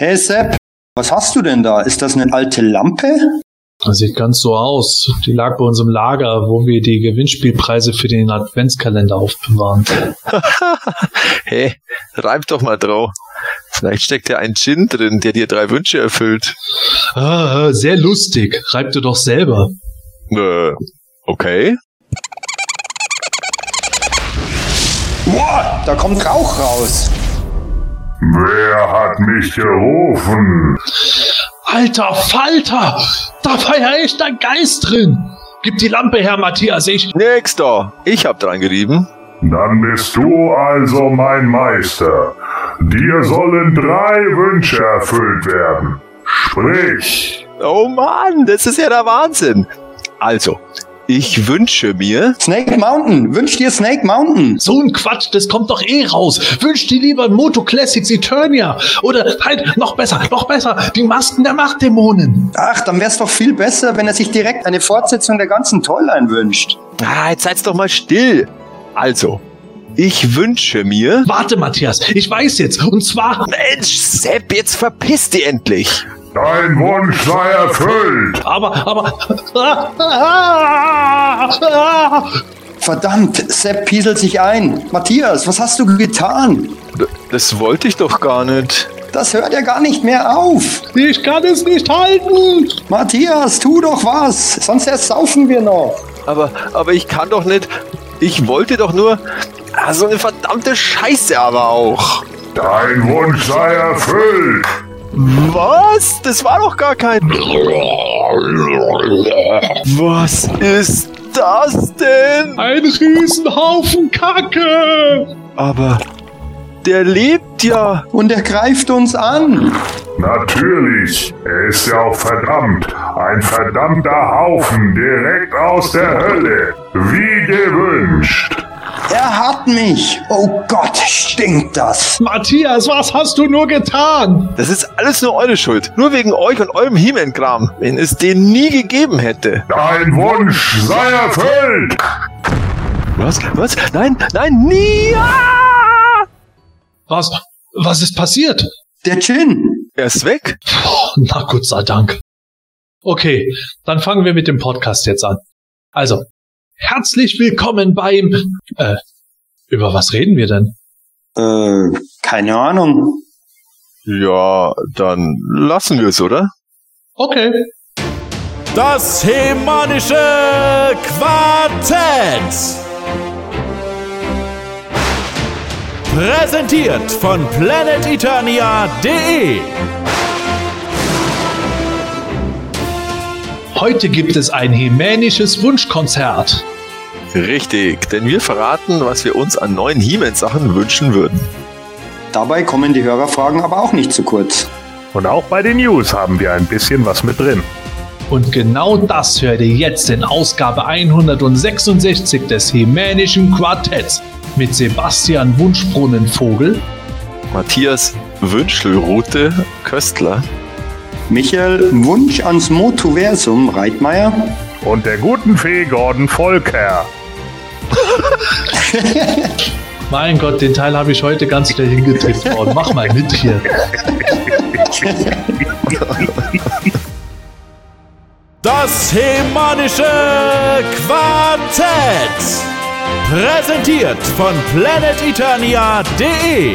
Hey Sepp, was hast du denn da? Ist das eine alte Lampe? Das sieht ganz so aus. Die lag bei uns im Lager, wo wir die Gewinnspielpreise für den Adventskalender aufbewahren. hey, reib doch mal drauf. Vielleicht steckt ja ein Gin drin, der dir drei Wünsche erfüllt. Ah, sehr lustig. Reib du doch selber. Äh, okay. Boah, da kommt Rauch raus. Wer hat mich gerufen? Alter Falter! Da war ja echt ein Geist drin! Gib die Lampe her, Matthias, ich. Nächster! Ich hab dran gerieben. Dann bist du also mein Meister. Dir sollen drei Wünsche erfüllt werden. Sprich. Oh Mann, das ist ja der Wahnsinn. Also, ich wünsche mir. Snake Mountain. Wünsch dir Snake Mountain. So ein Quatsch, das kommt doch eh raus. Wünsch dir lieber Moto Classics Eternia. Oder halt, noch besser, noch besser, die Masken der Machtdämonen. Ach, dann wär's doch viel besser, wenn er sich direkt eine Fortsetzung der ganzen Toyline wünscht. Ah, jetzt seid's doch mal still. Also, ich wünsche mir. Warte, Matthias, ich weiß jetzt. Und zwar. Mensch, Sepp, jetzt verpiss dich endlich. Dein Wunsch sei erfüllt. Aber, aber. Verdammt, Sepp pieselt sich ein. Matthias, was hast du getan? D das wollte ich doch gar nicht. Das hört ja gar nicht mehr auf. Ich kann es nicht halten. Matthias, tu doch was, sonst erst saufen wir noch. Aber, aber ich kann doch nicht. Ich wollte doch nur. Ah, so eine verdammte Scheiße aber auch. Dein Wunsch sei erfüllt. Was? Das war doch gar kein. Was ist das denn? Ein Riesenhaufen Kacke. Aber der lebt ja. Und er greift uns an. Natürlich. Er ist ja auch verdammt. Ein verdammter Haufen direkt aus der Hölle. Wie gewünscht. Er hat mich. Oh Gott, stinkt das. Matthias, was hast du nur getan? Das ist alles nur eure Schuld. Nur wegen euch und eurem He-Man-Kram. Wenn es den nie gegeben hätte. Dein Wunsch sei erfüllt. Was? Was? Nein, nein, nie! Ah! Was? Was ist passiert? Der Gin. Er ist weg. Oh, na Gott sei Dank. Okay, dann fangen wir mit dem Podcast jetzt an. Also, herzlich willkommen beim. Äh, über was reden wir denn? Äh, keine Ahnung. Ja, dann lassen wir es, oder? Okay. Das hemanische Quartett. Präsentiert von planeteternia.de. Heute gibt es ein hemänisches Wunschkonzert. Richtig, denn wir verraten, was wir uns an neuen He-Man-Sachen wünschen würden. Dabei kommen die Hörerfragen aber auch nicht zu kurz. Und auch bei den News haben wir ein bisschen was mit drin. Und genau das hört ihr jetzt in Ausgabe 166 des Hemänischen Quartetts mit Sebastian Wunschbrunnenvogel, Matthias Wünschelrute Köstler, Michael, Wunsch ans Motoversum, Reitmeier. Und der guten Fee Gordon Volker. Mein Gott, den Teil habe ich heute ganz schnell hingetippt worden. Mach mal mit hier. Das hemanische Quartett. Präsentiert von planeteternia.de.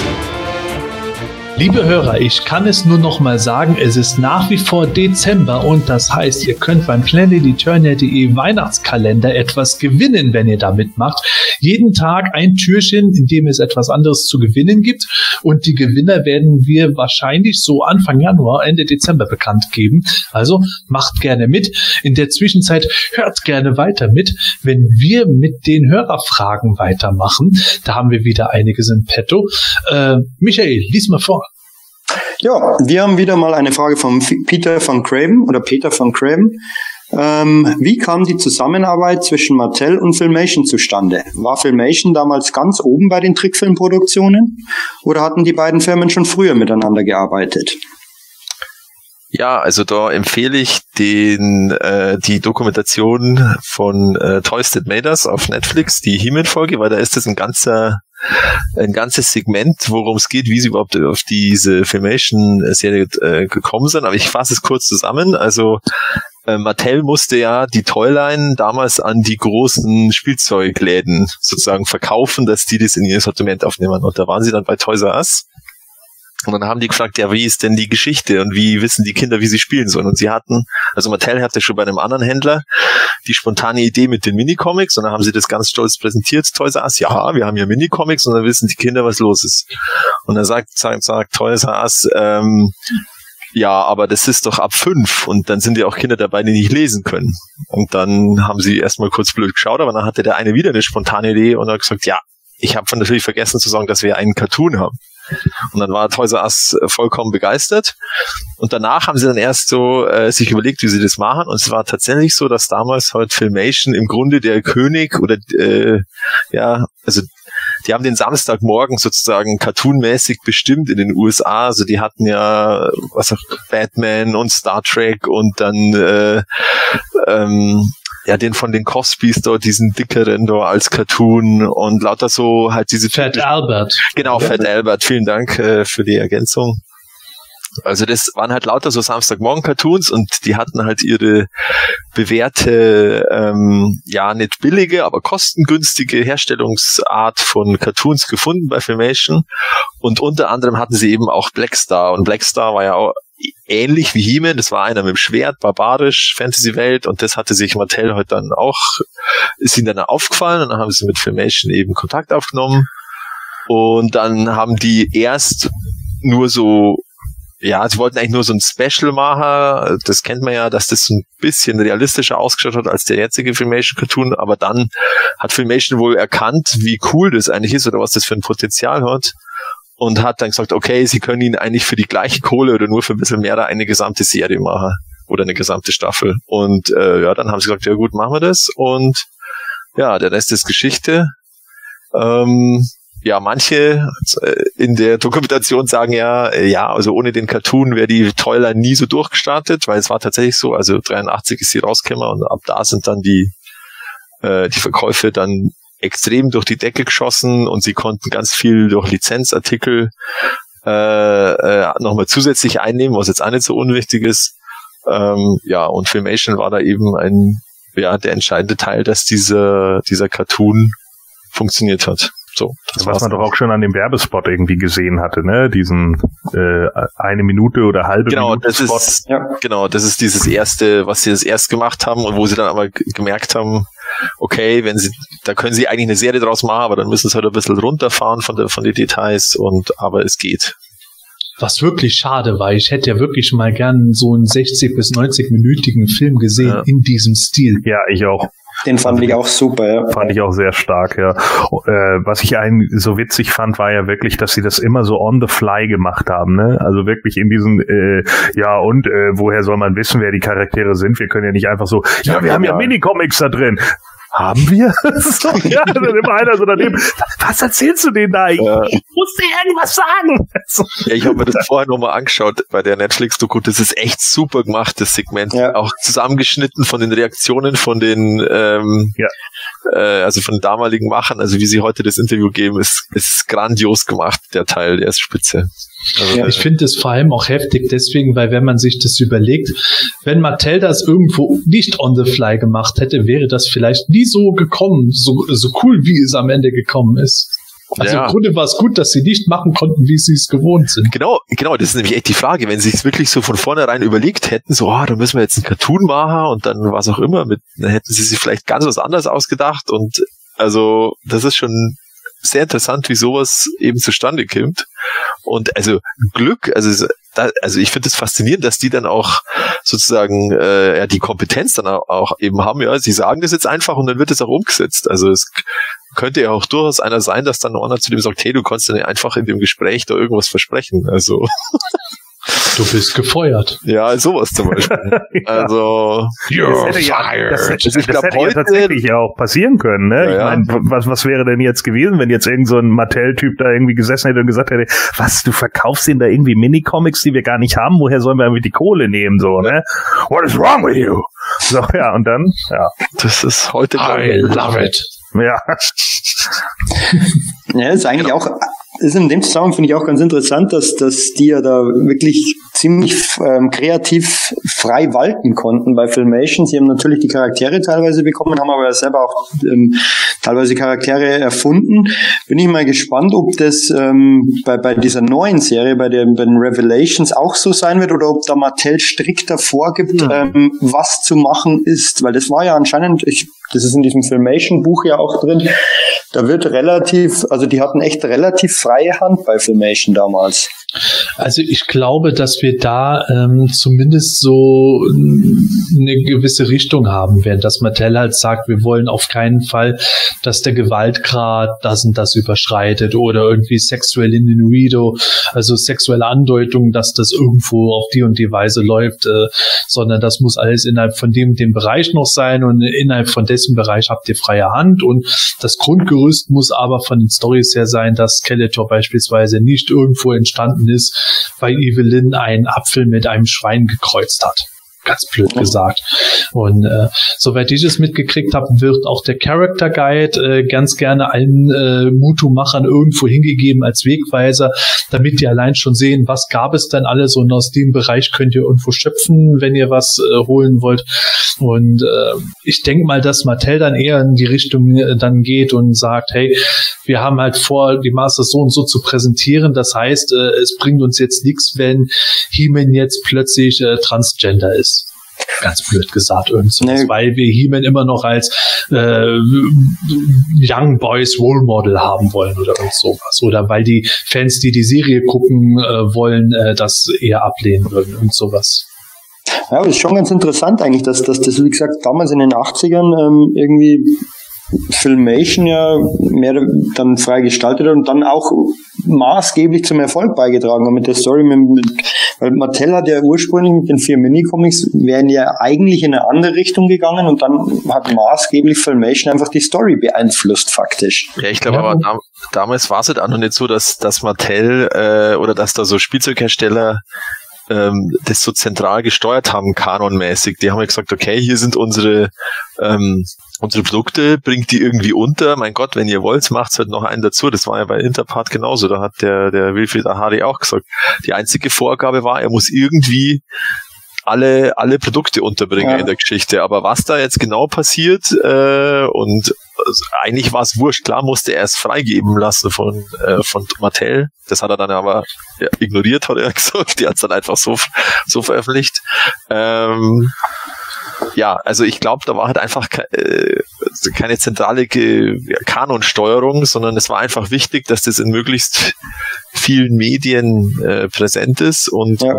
Liebe Hörer, ich kann es nur noch mal sagen, es ist nach wie vor Dezember und das heißt, ihr könnt beim planeteturnia.de Weihnachtskalender etwas gewinnen, wenn ihr da mitmacht. Jeden Tag ein Türchen, in dem es etwas anderes zu gewinnen gibt und die Gewinner werden wir wahrscheinlich so Anfang Januar, Ende Dezember bekannt geben. Also macht gerne mit. In der Zwischenzeit hört gerne weiter mit, wenn wir mit den Hörerfragen weitermachen. Da haben wir wieder einiges im Petto. Äh, Michael, lies mal vor. Ja, wir haben wieder mal eine Frage von Peter van Craven oder Peter van Craven. Ähm, wie kam die Zusammenarbeit zwischen Mattel und Filmation zustande? War Filmation damals ganz oben bei den Trickfilmproduktionen oder hatten die beiden Firmen schon früher miteinander gearbeitet? Ja, also da empfehle ich den äh, die Dokumentation von äh, Toys That Made Us auf Netflix, die Himmel-Folge, weil da ist das ein ganzer ein ganzes Segment, worum es geht, wie sie überhaupt auf diese Filmation-Serie äh, gekommen sind. Aber ich fasse es kurz zusammen. Also äh, Mattel musste ja die Toyline damals an die großen Spielzeugläden sozusagen verkaufen, dass die das in ihr Sortiment aufnehmen. Und da waren sie dann bei Toys R Us. Und dann haben die gefragt, ja, wie ist denn die Geschichte und wie wissen die Kinder, wie sie spielen sollen? Und sie hatten, also Mattel hatte schon bei einem anderen Händler die spontane Idee mit den Minicomics und dann haben sie das ganz stolz präsentiert, Toys R Us, ja, wir haben ja Minicomics und dann wissen die Kinder, was los ist. Und dann sagt, sagt, sagt Toys R Us, ähm, ja, aber das ist doch ab fünf und dann sind ja auch Kinder dabei, die nicht lesen können. Und dann haben sie erstmal kurz blöd geschaut, aber dann hatte der eine wieder eine spontane Idee und hat gesagt, ja, ich habe natürlich vergessen zu sagen, dass wir einen Cartoon haben. Und dann war Toys R Us vollkommen begeistert. Und danach haben sie dann erst so äh, sich überlegt, wie sie das machen. Und es war tatsächlich so, dass damals halt Filmation im Grunde der König oder äh, ja, also die haben den Samstagmorgen sozusagen cartoonmäßig bestimmt in den USA. Also die hatten ja was auch Batman und Star Trek und dann äh, ähm, ja, den von den Cosbys dort, diesen dickeren da als Cartoon und lauter so halt diese Fat Albert. Genau, Fat Albert. Vielen Dank äh, für die Ergänzung. Also das waren halt lauter so Samstagmorgen-Cartoons und die hatten halt ihre bewährte, ähm, ja nicht billige, aber kostengünstige Herstellungsart von Cartoons gefunden bei Filmation. Und unter anderem hatten sie eben auch Blackstar. Und Blackstar war ja auch ähnlich wie He-Man. Das war einer mit dem Schwert, barbarisch, Fantasy-Welt. Und das hatte sich Mattel heute dann auch, ist ihnen dann aufgefallen. Und dann haben sie mit Filmation eben Kontakt aufgenommen. Und dann haben die erst nur so ja, sie wollten eigentlich nur so ein Special machen. Das kennt man ja, dass das ein bisschen realistischer ausgeschaut hat als der jetzige Filmation Cartoon. Aber dann hat Filmation wohl erkannt, wie cool das eigentlich ist oder was das für ein Potenzial hat. Und hat dann gesagt, okay, sie können ihn eigentlich für die gleiche Kohle oder nur für ein bisschen mehr eine gesamte Serie machen. Oder eine gesamte Staffel. Und äh, ja, dann haben sie gesagt, ja gut, machen wir das. Und ja, der Rest ist Geschichte. Ähm, ja, manche äh, in der Dokumentation sagen ja, äh, ja, also ohne den Cartoon wäre die Toiler nie so durchgestartet, weil es war tatsächlich so, also 83 ist sie rausgekommen und ab da sind dann die, äh, die Verkäufe dann extrem durch die Decke geschossen und sie konnten ganz viel durch Lizenzartikel äh, äh, nochmal zusätzlich einnehmen, was jetzt auch nicht so unwichtig ist. Ähm, ja, und Filmation war da eben ein, ja, der entscheidende Teil, dass dieser, dieser Cartoon funktioniert hat. So, das was man doch auch schon an dem Werbespot irgendwie gesehen hatte, ne? Diesen äh, eine Minute oder halbe genau, Minute das Spot. Ist, ja. Genau, das ist dieses erste, was sie das erst gemacht haben und wo sie dann aber gemerkt haben, okay, wenn sie, da können sie eigentlich eine Serie draus machen, aber dann müssen sie halt ein bisschen runterfahren von, der, von den Details und aber es geht. Was wirklich schade war, ich hätte ja wirklich mal gern so einen 60 bis 90 minütigen Film gesehen ja. in diesem Stil. Ja, ich auch. Den fand also, ich auch super, ja. Fand ich auch sehr stark, ja. Äh, was ich einen so witzig fand, war ja wirklich, dass sie das immer so on the fly gemacht haben, ne? Also wirklich in diesen, äh, ja, und äh, woher soll man wissen, wer die Charaktere sind? Wir können ja nicht einfach so, ja, wir haben ja, ja Minicomics da drin haben wir? so, ja, dann immer einer so daneben. Was erzählst du denen da? Ich, ja. ich muss dir irgendwas sagen. ja, ich habe mir das vorher nochmal angeschaut bei der Netflix-Doku. Das ist echt super gemacht, das Segment. Ja. Auch zusammengeschnitten von den Reaktionen von den, ähm, ja. äh, also von den damaligen Machern. Also wie sie heute das Interview geben, ist, ist grandios gemacht, der Teil, der ist spitze. Also, ja, ich finde es vor allem auch heftig deswegen, weil wenn man sich das überlegt, wenn Mattel das irgendwo nicht on the fly gemacht hätte, wäre das vielleicht nie so gekommen, so, so cool, wie es am Ende gekommen ist. Also ja. im Grunde war es gut, dass sie nicht machen konnten, wie sie es gewohnt sind. Genau, genau, das ist nämlich echt die Frage. Wenn sie es wirklich so von vornherein überlegt hätten, so, oh, da müssen wir jetzt einen Cartoon machen und dann was auch immer, mit, dann hätten sie sich vielleicht ganz was anderes ausgedacht und also das ist schon sehr interessant, wie sowas eben zustande kommt. Und also Glück, also da, also ich finde es das faszinierend, dass die dann auch sozusagen äh, ja die Kompetenz dann auch eben haben. Ja, sie sagen das jetzt einfach und dann wird es auch umgesetzt. Also es könnte ja auch durchaus einer sein, dass dann einer zu dem sagt, hey, du kannst dir einfach in dem Gespräch da irgendwas versprechen. Also Du bist gefeuert. Ja, sowas zum Beispiel. Also, you're das hätte fired. Ja, das hätte, also hätte ja tatsächlich ja auch passieren können. Ne? Ja, ich meine, was, was wäre denn jetzt gewesen, wenn jetzt irgend so ein Mattel-Typ da irgendwie gesessen hätte und gesagt hätte, was, du verkaufst ihnen da irgendwie Minicomics, die wir gar nicht haben? Woher sollen wir irgendwie die Kohle nehmen? So, ne? What is wrong with you? So, ja, und dann, ja. Das ist heute, I love it. Ja. Ja, ist eigentlich auch, ist in dem Zusammenhang finde ich auch ganz interessant, dass, dass die ja da wirklich ziemlich ähm, kreativ frei walten konnten bei Filmation. Sie haben natürlich die Charaktere teilweise bekommen, haben aber selber auch ähm, teilweise Charaktere erfunden. Bin ich mal gespannt, ob das ähm, bei, bei dieser neuen Serie, bei, der, bei den Revelations auch so sein wird oder ob da Mattel strikter vorgibt, ähm, was zu machen ist. Weil das war ja anscheinend, ich, das ist in diesem Filmation-Buch ja auch drin, da wird relativ, also die hatten echt relativ freie Hand bei Filmation damals. Also ich glaube, dass wir da ähm, zumindest so eine gewisse Richtung haben werden, dass Mattel halt sagt, wir wollen auf keinen Fall, dass der Gewaltgrad das und das überschreitet oder irgendwie sexuell Innuendo, also sexuelle Andeutungen, dass das irgendwo auf die und die Weise läuft, äh, sondern das muss alles innerhalb von dem, dem Bereich noch sein und innerhalb von dessen Bereich habt ihr freie Hand und das Grundgerüst muss aber von den Stories her sein, dass Skeletor beispielsweise nicht irgendwo entstanden ist, weil Evelyn einen Apfel mit einem Schwein gekreuzt hat. Ganz blöd gesagt. Und äh, soweit ich es mitgekriegt habe, wird auch der Character Guide äh, ganz gerne allen äh, Mutu-Machern irgendwo hingegeben als Wegweiser, damit die allein schon sehen, was gab es denn alles und aus dem Bereich könnt ihr irgendwo schöpfen, wenn ihr was äh, holen wollt. Und äh, ich denke mal, dass Mattel dann eher in die Richtung äh, dann geht und sagt, hey, wir haben halt vor, die Masters so und so zu präsentieren. Das heißt, äh, es bringt uns jetzt nichts, wenn He-Man jetzt plötzlich äh, Transgender ist. Ganz blöd gesagt, irgend sowas, Nee. weil wir He-Man immer noch als äh, Young Boys Role Model haben wollen oder irgend sowas. Oder weil die Fans, die die Serie gucken äh, wollen, äh, das eher ablehnen würden und sowas. Ja, aber ist schon ganz interessant eigentlich, dass, dass das, wie gesagt, damals in den 80ern ähm, irgendwie Filmation ja mehr dann frei gestaltet hat und dann auch maßgeblich zum Erfolg beigetragen hat mit der Story. Mit, mit, weil Mattel hat ja ursprünglich mit den vier Minicomics wären ja eigentlich in eine andere Richtung gegangen und dann hat maßgeblich Filmation einfach die Story beeinflusst faktisch. Ja, ich glaube Ja. aber dam damals war es halt auch noch nicht so, dass, dass Mattel äh, oder dass da so Spielzeughersteller ähm, das so zentral gesteuert haben, kanonmäßig. Die haben ja gesagt, okay, hier sind unsere ähm, unsere Produkte, bringt die irgendwie unter. Mein Gott, wenn ihr wollt, macht's halt noch einen dazu. Das war ja bei Interpart genauso. Da hat der, der Wilfried Ahari auch gesagt, die einzige Vorgabe war, er muss irgendwie alle, alle Produkte unterbringen Ja. in der Geschichte. Aber was da jetzt genau passiert äh, und also eigentlich war es wurscht. Klar musste er es freigeben lassen von, äh, von Mattel. Das hat er dann aber ja, ignoriert, hat er gesagt. Die hat es dann einfach so, so veröffentlicht. Ähm, ja, also ich glaube, da war halt einfach ke äh, keine zentrale Ge Kanonsteuerung, sondern es war einfach wichtig, dass das in möglichst vielen Medien äh, präsent ist und Ja.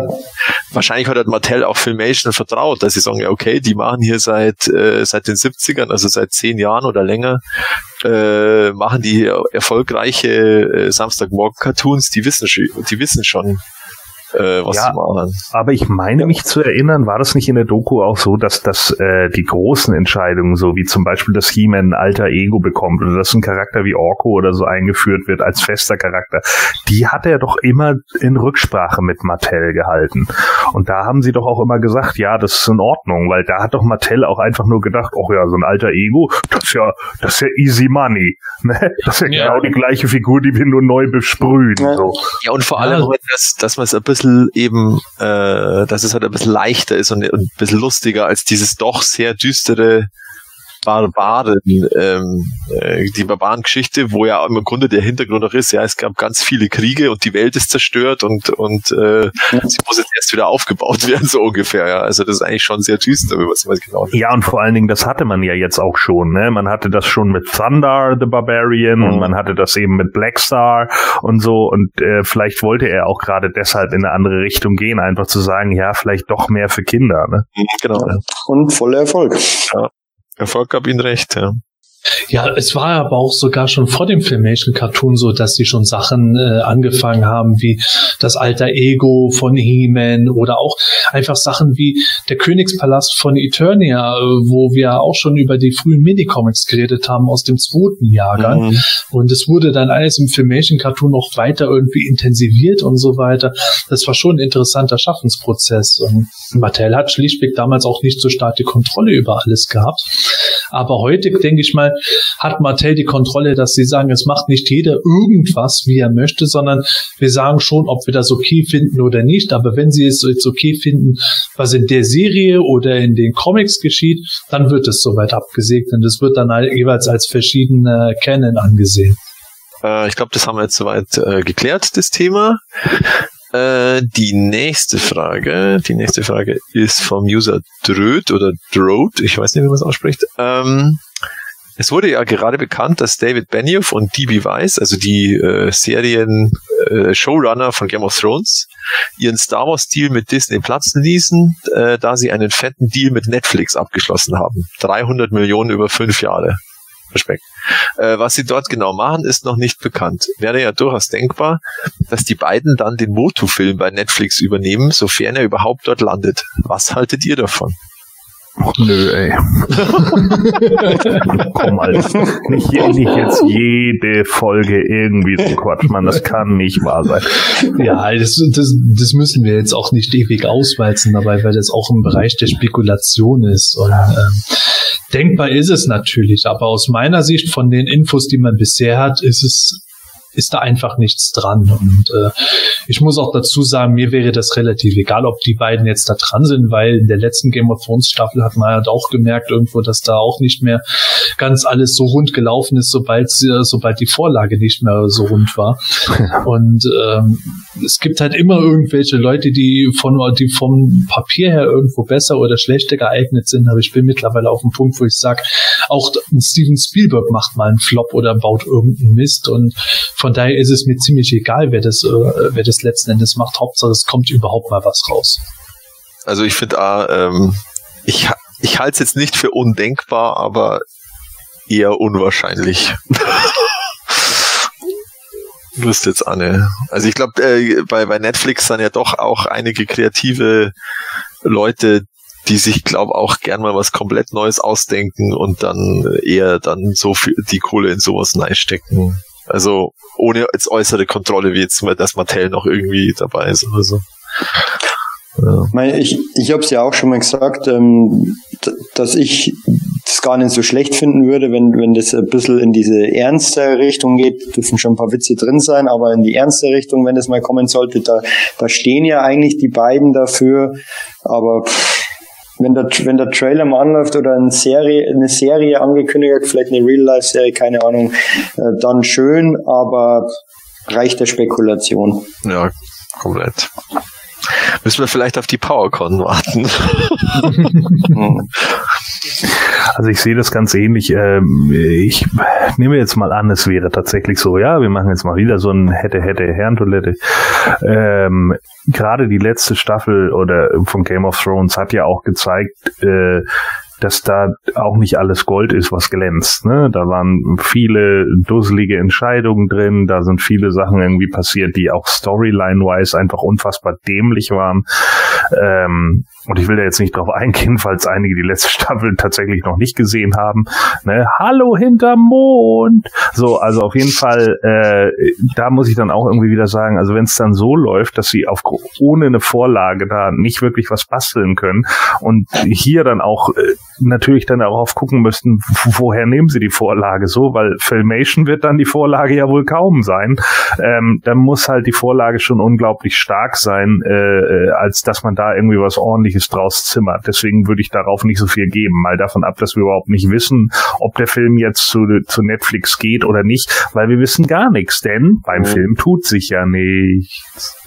wahrscheinlich hat halt Mattel auch Filmation vertraut, dass sie sagen, ja okay, die machen hier seit äh, seit den 70ern, also seit zehn Jahren oder länger, äh, machen die hier erfolgreiche äh, Samstagmorgen-Cartoons, die wissen die wissen schon, äh, was Ja. sie machen. Aber ich meine mich zu erinnern, war das nicht in der Doku auch so, dass dass äh, die großen Entscheidungen, so wie zum Beispiel, dass He-Man ein alter Ego bekommt oder dass ein Charakter wie Orko oder so eingeführt wird als fester Charakter, die hat er doch immer in Rücksprache mit Mattel gehalten. Und da haben sie doch auch immer gesagt, ja, das ist in Ordnung, weil da hat doch Mattel auch einfach nur gedacht, oh ja, so ein alter Ego, das ist ja, das ist ja easy money. Ne? Das ist ja, Ja. genau die gleiche Figur, die wir nur neu besprühen. Ja. So. Ja, und vor Ja. allem, halt, dass, dass man es ein bisschen eben, äh, dass es halt ein bisschen leichter ist und, und ein bisschen lustiger als dieses doch sehr düstere Barbaren, ähm, äh, die Barbarengeschichte, wo ja im Grunde der Hintergrund auch ist, ja, es gab ganz viele Kriege und die Welt ist zerstört und, und äh, sie muss jetzt erst wieder aufgebaut werden, so ungefähr, ja. Also das ist eigentlich schon sehr düster, wenn man es mal genau Ja, und vor allen Dingen, das hatte man ja jetzt auch schon. Ne? Man hatte das schon mit Thunder the Barbarian und Mhm. man hatte das eben mit Black Star und so. Und äh, vielleicht wollte er auch gerade deshalb in eine andere Richtung gehen, einfach zu sagen, ja, vielleicht doch mehr für Kinder. Ne? Genau. Und voller Erfolg. Erfolg gab ihnen recht, ja. Ja, es war aber auch sogar schon vor dem Filmation Cartoon so, dass sie schon Sachen äh, angefangen haben, wie das alter Ego von He-Man oder auch einfach Sachen wie der Königspalast von Eternia, äh, wo wir auch schon über die frühen Minicomics geredet haben aus dem zweiten Jahrgang. Mhm. Und es wurde dann alles im Filmation Cartoon noch weiter irgendwie intensiviert und so weiter. Das war schon ein interessanter Schaffensprozess. Und Mattel hat schlichtweg damals auch nicht so stark die Kontrolle über alles gehabt. Aber heute, denke ich mal, hat Mattel die Kontrolle, dass sie sagen, es macht nicht jeder irgendwas, wie er möchte, sondern wir sagen schon, ob wir das okay finden oder nicht. Aber wenn sie es jetzt okay finden, was in der Serie oder in den Comics geschieht, dann wird es soweit abgesegnet. Es wird dann jeweils als verschiedene Canon angesehen. Äh, ich glaube, das haben wir jetzt soweit äh, geklärt, das Thema. Äh, die nächste Frage, die nächste Frage ist vom User Dröd oder Drode, ich weiß nicht, wie man es ausspricht. Ähm, es wurde ja gerade bekannt, dass David Benioff und D.B. Weiss, also die äh, Serien äh, von Game of Thrones, ihren Star Wars Deal mit Disney platzen ließen, äh, da sie einen fetten Deal mit Netflix abgeschlossen haben. 300 Millionen über fünf Jahre. Respekt. Äh, was sie dort genau machen, ist noch nicht bekannt. Wäre ja durchaus denkbar, dass die beiden dann den Motu-Film bei Netflix übernehmen, sofern er überhaupt dort landet. Was haltet ihr davon? Nö, ey. Komm, Alter. Nicht, nicht jetzt jede Folge irgendwie so Quatsch, man. Das kann nicht wahr sein. Ja, das, das, das müssen wir jetzt auch nicht ewig auswalzen dabei, weil das auch im Bereich der Spekulation ist. Und ähm, denkbar ist es natürlich, aber aus meiner Sicht von den Infos, die man bisher hat, ist es ist da einfach nichts dran. Und äh, ich muss auch dazu sagen, mir wäre das relativ egal, ob die beiden jetzt da dran sind, weil in der letzten Game of Thrones Staffel hat man halt auch gemerkt irgendwo, dass da auch nicht mehr ganz alles so rund gelaufen ist, sobald sie, sobald die Vorlage nicht mehr so rund war. Und ähm, es gibt halt immer irgendwelche Leute, die von die vom Papier her irgendwo besser oder schlechter geeignet sind, aber ich bin mittlerweile auf dem Punkt, wo ich sage, auch Steven Spielberg macht mal einen Flop oder baut irgendeinen Mist und von daher ist es mir ziemlich egal, wer das, äh, wer das letzten Endes macht. Hauptsache, es kommt überhaupt mal was raus. Also ich finde, ähm, ich, ich halte es jetzt nicht für undenkbar, aber eher unwahrscheinlich. Lust jetzt Anne. Also ich glaube, äh, bei, bei Netflix sind ja doch auch einige kreative Leute, die sich, glaube auch gern mal was komplett Neues ausdenken und dann eher dann so viel die Kohle in sowas reinstecken. Also ohne jetzt äußere Kontrolle, wie jetzt das Mattel noch irgendwie dabei ist oder so. Ja. Ich, ich habe es ja auch schon mal gesagt, ähm, dass ich das gar nicht so schlecht finden würde, wenn, wenn das ein bisschen in diese ernste Richtung geht. Dürfen schon ein paar Witze drin sein, aber in die ernste Richtung, wenn das mal kommen sollte, da, da stehen ja eigentlich die beiden dafür. Aber pff, wenn der, wenn der Trailer mal anläuft oder eine Serie, eine Serie angekündigt wird, vielleicht eine Real-Life-Serie, keine Ahnung, äh, dann schön, aber reicht der Spekulation. Ja, komplett. Müssen wir vielleicht auf die PowerCon warten. also ich sehe das ganz ähnlich. Ähm, ich nehme jetzt mal an, es wäre tatsächlich so, ja, wir machen jetzt mal wieder so ein hätte, hätte, Herrentoilette. Ähm, Gerade die letzte Staffel oder von Game of Thrones hat ja auch gezeigt, äh, dass da auch nicht alles Gold ist, was glänzt. Ne? Da waren viele dusselige Entscheidungen drin, da sind viele Sachen irgendwie passiert, die auch storyline-wise einfach unfassbar dämlich waren. Ähm, und ich will da jetzt nicht drauf eingehen, falls einige die letzte Staffel tatsächlich noch nicht gesehen haben. Ne? Hallo hinterm Mond! So, also auf jeden Fall, äh, da muss ich dann auch irgendwie wieder sagen, also wenn es dann so läuft, dass sie auf, ohne eine Vorlage da nicht wirklich was basteln können und hier dann auch äh, natürlich dann darauf gucken müssten, woher nehmen sie die Vorlage so, weil Filmation wird dann die Vorlage ja wohl kaum sein. Ähm, dann muss halt die Vorlage schon unglaublich stark sein, äh als dass man da irgendwie was ordentliches draus zimmert. Deswegen würde ich darauf nicht so viel geben. Mal davon ab, dass wir überhaupt nicht wissen, ob der Film jetzt zu, zu Netflix geht oder nicht, weil wir wissen gar nichts, denn beim mhm. Film tut sich ja nichts.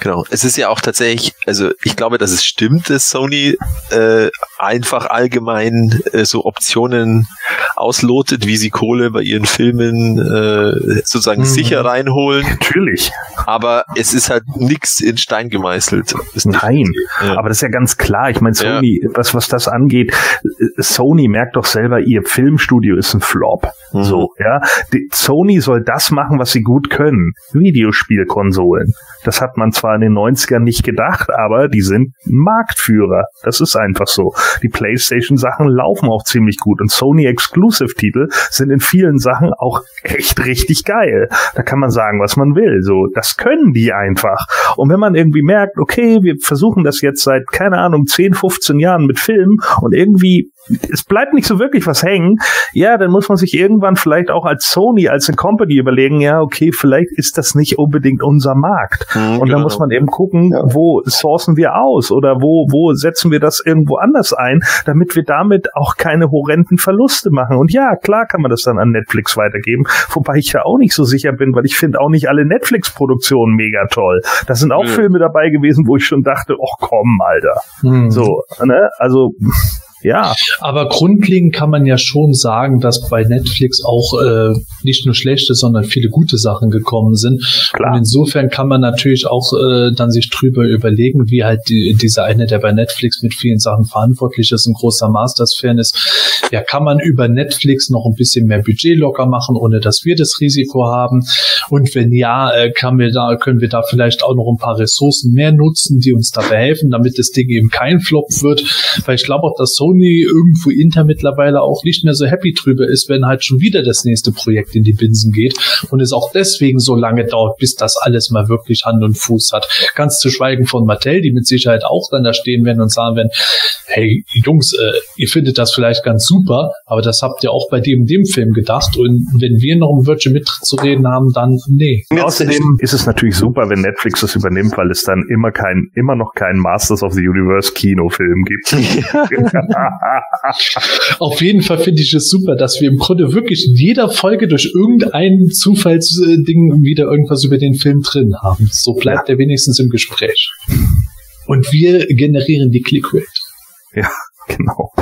Genau. Es ist ja auch tatsächlich, also ich glaube, dass es stimmt, dass Sony äh, einfach allgemein äh, so Optionen auslotet, wie sie Kohle bei ihren Filmen äh, sozusagen mhm. sicher reinholen. Natürlich. Aber es ist halt nichts in Stein gemeißelt. Nein, ja. aber das ist ja ganz klar. Ich meine, Sony, ja. was, was das angeht, Sony merkt doch selber, ihr Filmstudio ist ein Flop. Mhm. So, ja. Die, Sony soll das machen, was sie gut können. Videospielkonsolen. Das hat man zwar in den 90ern nicht gedacht, aber die sind Marktführer. Das ist einfach so. Die PlayStation-Sachen laufen auch ziemlich gut und Sony Exclusive-Titel sind in vielen Sachen auch echt richtig geil. Da kann man sagen, was man will. So, das können die einfach. Und wenn man irgendwie merkt, okay, wir versuchen das jetzt seit, keine Ahnung, 10, 15 Jahren mit Filmen und irgendwie es bleibt nicht so wirklich was hängen, ja, dann muss man sich irgendwann vielleicht auch als Sony, als eine Company überlegen, ja, okay, vielleicht ist das nicht unbedingt unser Markt. Mhm, Und genau. dann muss man eben gucken, Ja. wo sourcen wir aus oder wo, wo setzen wir das irgendwo anders ein, damit wir damit auch keine horrenden Verluste machen. Und ja, klar kann man das dann an Netflix weitergeben, wobei ich da auch nicht so sicher bin, weil ich finde auch nicht alle Netflix-Produktionen mega toll. Da sind auch Mhm. Filme dabei gewesen, wo ich schon dachte, ach komm, Alter. Hm. So, ne? Also, ja. Aber grundlegend kann man ja schon sagen, dass bei Netflix auch äh, nicht nur schlechte, sondern viele gute Sachen gekommen sind. Klar. Und insofern kann man natürlich auch äh, dann sich drüber überlegen, wie halt die, dieser eine, der bei Netflix mit vielen Sachen verantwortlich ist, ein großer Masters-Fan ist, ja, kann man über Netflix noch ein bisschen mehr Budget locker machen, ohne dass wir das Risiko haben. Und wenn ja, äh, kann wir da, können wir da vielleicht auch noch ein paar Ressourcen mehr nutzen, die uns dabei helfen, damit das Ding eben kein Flop wird. Weil ich glaube auch, dass Sony irgendwo Inter mittlerweile auch nicht mehr so happy drüber ist, wenn halt schon wieder das nächste Projekt in die Binsen geht und es auch deswegen so lange dauert, bis das alles mal wirklich Hand und Fuß hat. Ganz zu schweigen von Mattel, die mit Sicherheit auch dann da stehen werden und sagen werden, hey Jungs, äh, ihr findet das vielleicht ganz super, aber das habt ihr auch bei dem dem Film gedacht und wenn wir noch ein Wörtchen mitzureden haben, dann nee. Außerdem ist es natürlich super, wenn Netflix das übernimmt, weil es dann immer kein, immer noch keinen Masters of the Universe Kinofilm gibt. Auf jeden Fall finde ich es super, dass wir im Grunde wirklich in jeder Folge durch irgendein Zufallsding wieder irgendwas über den Film drin haben. So bleibt er wenigstens im Gespräch. Und wir generieren die Clickrate. genau.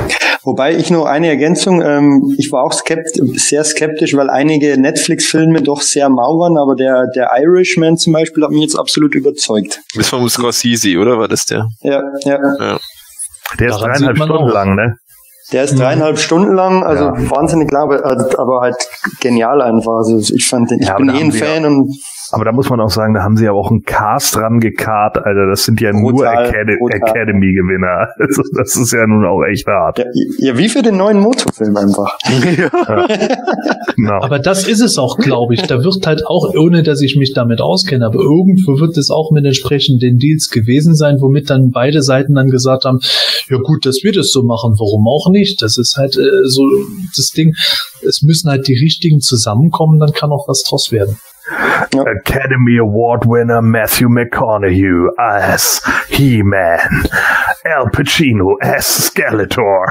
Wobei ich nur eine Ergänzung, ähm, ich war auch skept sehr skeptisch, weil einige Netflix-Filme doch sehr mau waren, aber der, der Irishman zum Beispiel hat mich jetzt absolut überzeugt. Das war Scorsese, oder war das der? Ja, ja. Der ist Daran dreieinhalb Stunden auch. lang, ne? Der ist dreieinhalb Stunden lang, also Ja. wahnsinnig klar, aber, aber halt genial einfach. Also ich fand den, ich Ja, bin eh ein Fan und Aber da muss man auch sagen, da haben sie aber auch einen Cast dran gekarrt, Alter. Das sind ja nur Brutal, Acad brutal. Academy-Gewinner. Also das ist ja nun auch echt hart. ja, ja, wie für den neuen Motorfilm einfach. Genau. Aber das ist es auch, glaube ich. Da wird halt auch, ohne dass ich mich damit auskenne, aber irgendwo wird es auch mit entsprechenden Deals gewesen sein, womit dann beide Seiten dann gesagt haben, ja gut, dass wir das so machen, warum auch nicht? Das ist halt äh, so das Ding. Es müssen halt die richtigen zusammenkommen, dann kann auch was draus werden. Academy Award winner Matthew McConaughey as He-Man. Al Pacino as Skeletor.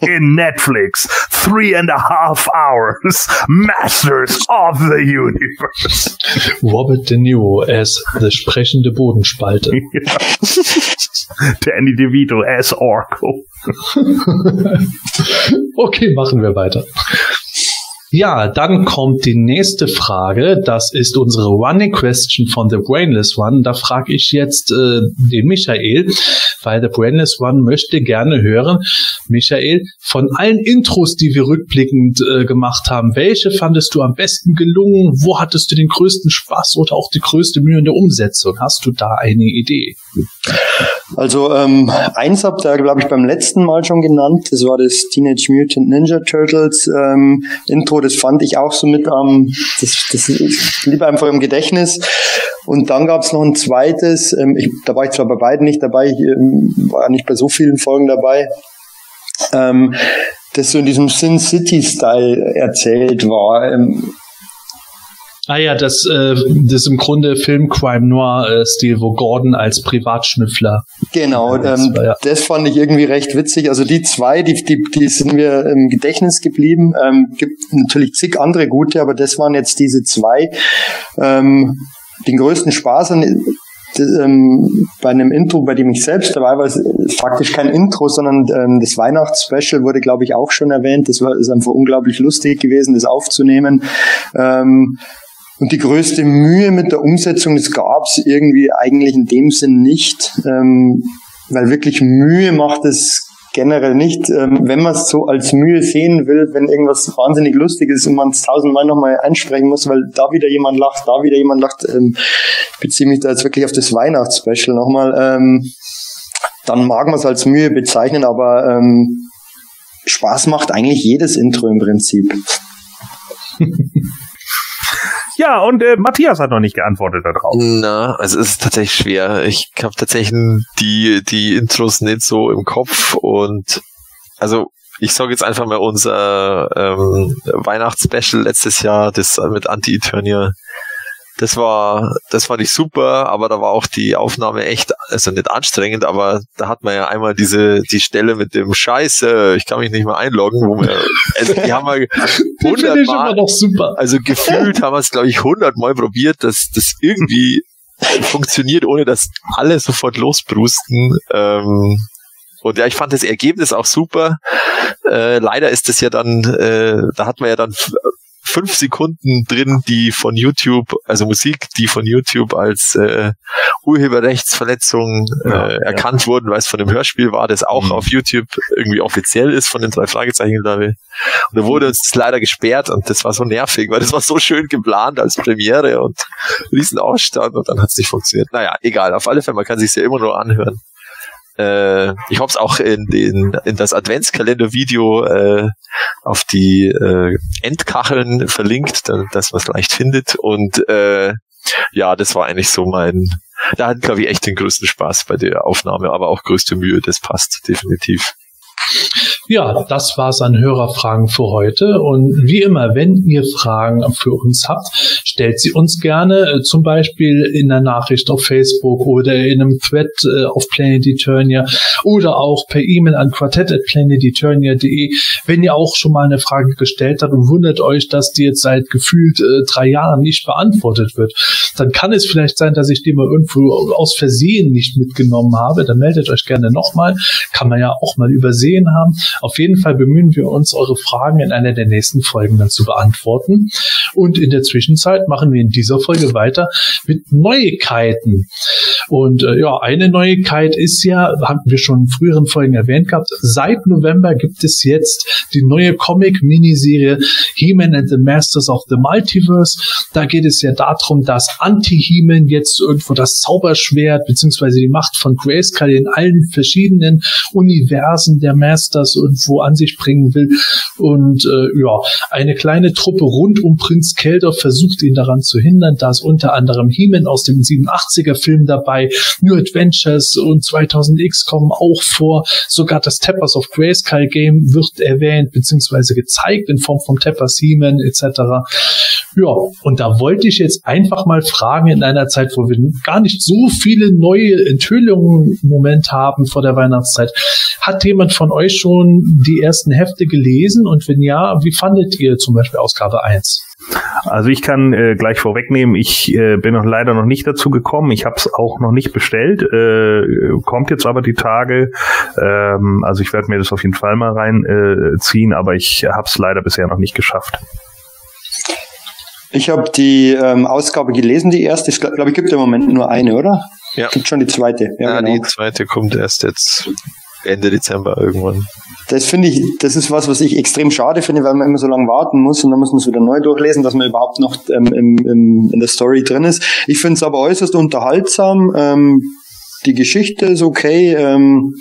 In Netflix, three and a half hours, Masters of the Universe. Robert De Niro as the sprechende Bodenspalte. Danny DeVito as Orko. Okay, machen wir weiter. Ja, dann kommt die nächste Frage. Das ist unsere Running Question von The Brainless One. Da frage ich jetzt äh, den Michael, weil The Brainless One möchte gerne hören. Michael, von allen Intros, die wir rückblickend äh, gemacht haben, welche fandest du am besten gelungen? Wo hattest du den größten Spaß oder auch die größte Mühe in der Umsetzung? Hast du da eine Idee? Also ähm, eins habt ihr, glaube ich, beim letzten Mal schon genannt. Das war das Teenage Mutant Ninja Turtles ähm, Intro. Das fand ich auch so mit am, das, das blieb einfach im Gedächtnis. Und dann gab es noch ein zweites. Ähm, ich, da war ich zwar bei beiden nicht dabei, ich ähm, war nicht bei so vielen Folgen dabei. Ähm, das so in diesem Sin City Style erzählt war. Ähm, Ah ja, das, äh, das im Grunde Film Crime Noir äh, Stil, wo Gordon als Privatschnüffler. Genau, ähm, war ja- das fand ich irgendwie recht witzig. Also die zwei, die, die, die sind mir im Gedächtnis geblieben. Ähm, gibt natürlich zig andere gute, aber das waren jetzt diese zwei. Ähm, den größten Spaß an, ähm, bei einem Intro, bei dem ich selbst dabei war, ist faktisch kein Intro, sondern ähm, das Weihnachtsspecial wurde, glaube ich, auch schon erwähnt. Das war ist einfach unglaublich lustig gewesen, das aufzunehmen. Ähm, und die größte Mühe mit der Umsetzung, das gab's irgendwie eigentlich in dem Sinn nicht, ähm, weil wirklich Mühe macht es generell nicht. Ähm, wenn man es so als Mühe sehen will, wenn irgendwas wahnsinnig lustig ist und man es tausendmal nochmal einsprechen muss, weil da wieder jemand lacht, da wieder jemand lacht, ähm, ich beziehe mich da jetzt wirklich auf das Weihnachtsspecial nochmal, ähm, dann mag man es als Mühe bezeichnen, aber ähm, Spaß macht eigentlich jedes Intro im Prinzip. Ja, und äh, Matthias hat noch nicht geantwortet darauf. Na, also es ist tatsächlich schwer. Ich habe tatsächlich die, die Intros nicht so im Kopf und also ich sage jetzt einfach mal unser ähm, Weihnachtsspecial letztes Jahr, das mit Anti-Eternia. Das war, das fand ich super, aber da war auch die Aufnahme echt, also nicht anstrengend, aber da hat man ja einmal diese, die Stelle mit dem Scheiße, ich kann mich nicht mehr einloggen, wo wir, also die haben wir hundertmal, noch super. also gefühlt haben wir es, glaube ich, hundertmal probiert, dass das irgendwie funktioniert, ohne dass alle sofort losbrusten. Ähm, und ja, ich fand das Ergebnis auch super. Äh, leider ist es ja dann, äh, da hat man ja dann fünf Sekunden drin, die von YouTube, also Musik, die von YouTube als äh, Urheberrechtsverletzung äh, ja, erkannt ja. wurden, weil es von dem Hörspiel war, das auch mhm. auf YouTube irgendwie offiziell ist von den drei Fragezeichen, glaube ich. Und da wurde uns das leider gesperrt und das war so nervig, weil das war so schön geplant als Premiere und Riesenausstand und dann hat es nicht funktioniert. Naja, egal, auf alle Fälle, man kann sich ja immer nur anhören. Äh, ich habe es auch in, den, in das Adventskalender-Video äh, auf die äh, Endkacheln verlinkt, dass man es leicht findet. Und äh, ja, das war eigentlich so mein, da hat glaube ich echt den größten Spaß bei der Aufnahme, aber auch größte Mühe, das passt definitiv. Ja, das war's an Hörerfragen für heute. Und wie immer, wenn ihr Fragen für uns habt, stellt sie uns gerne, äh, zum Beispiel in der Nachricht auf Facebook oder in einem Thread äh, auf Planet Eternia oder auch per E-Mail an quartett.planeteternia.de. Wenn ihr auch schon mal eine Frage gestellt habt und wundert euch, dass die jetzt seit gefühlt äh, drei Jahren nicht beantwortet wird, dann kann es vielleicht sein, dass ich die mal irgendwo aus Versehen nicht mitgenommen habe. Dann meldet euch gerne nochmal. Kann man ja auch mal übersehen haben. Auf jeden Fall bemühen wir uns, eure Fragen in einer der nächsten Folgen dann zu beantworten. Und in der Zwischenzeit machen wir in dieser Folge weiter mit Neuigkeiten. Und äh, ja, eine Neuigkeit ist ja, haben wir schon in früheren Folgen erwähnt gehabt, seit November gibt es jetzt die neue Comic-Miniserie He-Man and the Masters of the Multiverse. Da geht es ja darum, dass Anti-He-Man jetzt irgendwo das Zauberschwert beziehungsweise die Macht von Grayskull in allen verschiedenen Universen der Masters irgendwo an sich bringen will. Und äh, ja, eine kleine Truppe rund um Prinz Kelder versucht ihn daran zu hindern. Da ist unter anderem He-Man aus dem 87er Film dabei, New Adventures und 2000X kommen auch vor. Sogar das Tappers of Grayskull Game wird erwähnt bzw. gezeigt in Form von Tappers He-Man etc. Ja, und da wollte ich jetzt einfach mal fragen in einer Zeit, wo wir gar nicht so viele neue Enthüllungen im Moment haben vor der Weihnachtszeit. Hat jemand von euch schon die ersten Hefte gelesen? Und wenn ja, wie fandet ihr zum Beispiel Ausgabe 1? Also ich kann äh, gleich vorwegnehmen, ich äh, bin noch leider noch nicht dazu gekommen. Ich habe es auch noch nicht bestellt. Äh, kommt jetzt aber die Tage. Ähm, also ich werde mir das auf jeden Fall mal reinziehen, äh, aber ich habe es leider bisher noch nicht geschafft. Ich habe die ähm, Ausgabe gelesen, die erste. Ich glaube, ich gibt im Moment nur eine, oder? Ja. Gibt schon die zweite. Ja, ja genau. die zweite kommt erst jetzt Ende Dezember irgendwann. Das finde ich, das ist was, was ich extrem schade finde, weil man immer so lange warten muss und dann muss man es wieder neu durchlesen, dass man überhaupt noch ähm, im, im, in der Story drin ist. Ich finde es aber äußerst unterhaltsam. Ähm, die Geschichte ist okay. Ähm,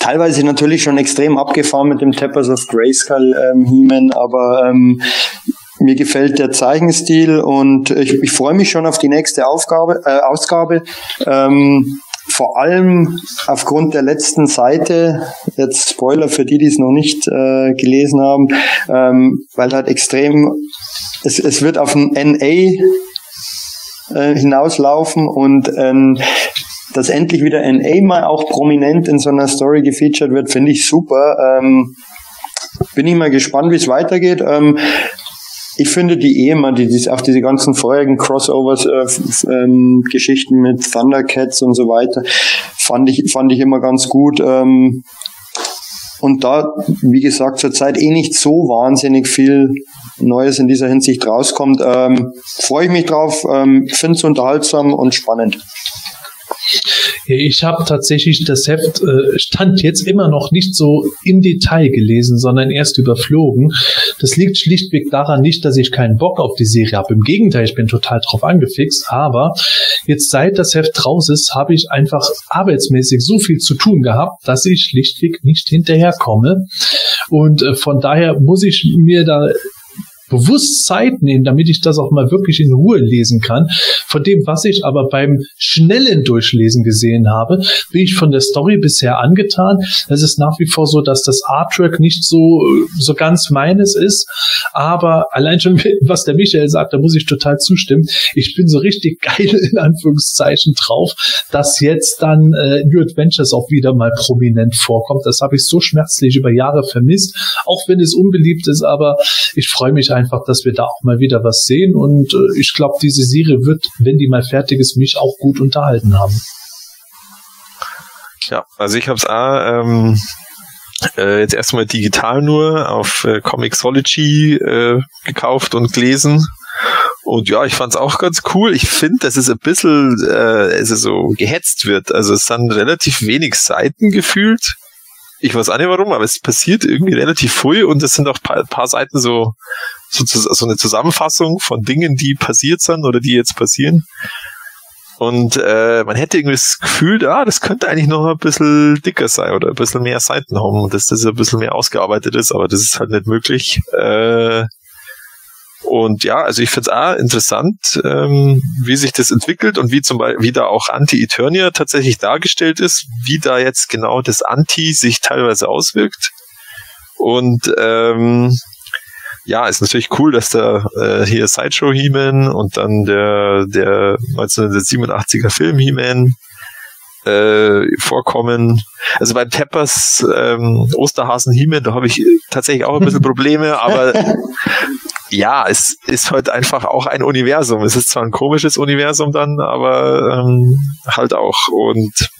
teilweise natürlich schon extrem abgefahren mit dem Tappers of Grayskull ähm, He-Man, aber ähm, mir gefällt der Zeichenstil und ich, ich freue mich schon auf die nächste Aufgabe, äh, Ausgabe. Ähm, vor allem aufgrund der letzten Seite, jetzt Spoiler für die, die es noch nicht äh, gelesen haben, ähm, weil halt extrem, es, es wird auf ein NA äh, hinauslaufen und ähm, dass endlich wieder NA mal auch prominent in so einer Story gefeatured wird, finde ich super. Ähm, bin ich mal gespannt, wie es weitergeht. Ähm, ich finde die Ehemann, die, die auch diese ganzen vorherigen Crossovers, äh, ähm, Geschichten mit Thundercats und so weiter, fand ich, fand ich immer ganz gut. Ähm, und da, wie gesagt, zurzeit eh nicht so wahnsinnig viel Neues in dieser Hinsicht rauskommt, ähm, freue ich mich drauf, ähm, finde es unterhaltsam und spannend. Ich habe tatsächlich das Heft äh, stand jetzt immer noch nicht so im Detail gelesen, sondern erst überflogen. Das liegt schlichtweg daran nicht, dass ich keinen Bock auf die Serie habe. Im Gegenteil, ich bin total drauf angefixt. Aber jetzt seit das Heft raus ist, habe ich einfach arbeitsmäßig so viel zu tun gehabt, dass ich schlichtweg nicht hinterherkomme. Und äh, von daher muss ich mir da bewusst Zeit nehmen, damit ich das auch mal wirklich in Ruhe lesen kann. Von dem, was ich aber beim schnellen Durchlesen gesehen habe, bin ich von der Story bisher angetan. Es ist nach wie vor so, dass das Artwork nicht so, so ganz meines ist, aber allein schon, was der Michael sagt, da muss ich total zustimmen. Ich bin so richtig geil in Anführungszeichen drauf, dass jetzt dann äh, New Adventures auch wieder mal prominent vorkommt. Das habe ich so schmerzlich über Jahre vermisst, auch wenn es unbeliebt ist, aber ich freue mich einfach, dass wir da auch mal wieder was sehen und äh, ich glaube, diese Serie wird, wenn die mal fertig ist, mich auch gut unterhalten haben. Ja, also ich habe es ähm, äh, jetzt erstmal digital nur auf äh, Comixology äh, gekauft und gelesen. Und ja, ich fand's auch ganz cool. Ich finde, dass es ein bisschen äh, es so gehetzt wird. Also es sind relativ wenig Seiten gefühlt. Ich weiß auch nicht warum, aber es passiert irgendwie relativ früh und es sind auch paar, paar Seiten so, so, so eine Zusammenfassung von Dingen, die passiert sind oder die jetzt passieren. Und äh, man hätte irgendwie das Gefühl, ah, das könnte eigentlich noch ein bisschen dicker sein oder ein bisschen mehr Seiten haben, dass das ein bisschen mehr ausgearbeitet ist, aber das ist halt nicht möglich. Äh, und ja, also ich finde es auch interessant, ähm, wie sich das entwickelt und wie zum Beispiel, wie da auch Anti-Eternia tatsächlich dargestellt ist, wie da jetzt genau das Anti sich teilweise auswirkt. Und ähm, ja, ist natürlich cool, dass da äh, hier Sideshow He-Man und dann der, der 1987er Film He-Man äh, vorkommen. Also bei Peppers ähm, Osterhasen He-Man, da habe ich tatsächlich auch ein bisschen Probleme, aber ja, es ist halt einfach auch ein Universum. Es ist zwar ein komisches Universum dann, aber ähm, halt auch. Und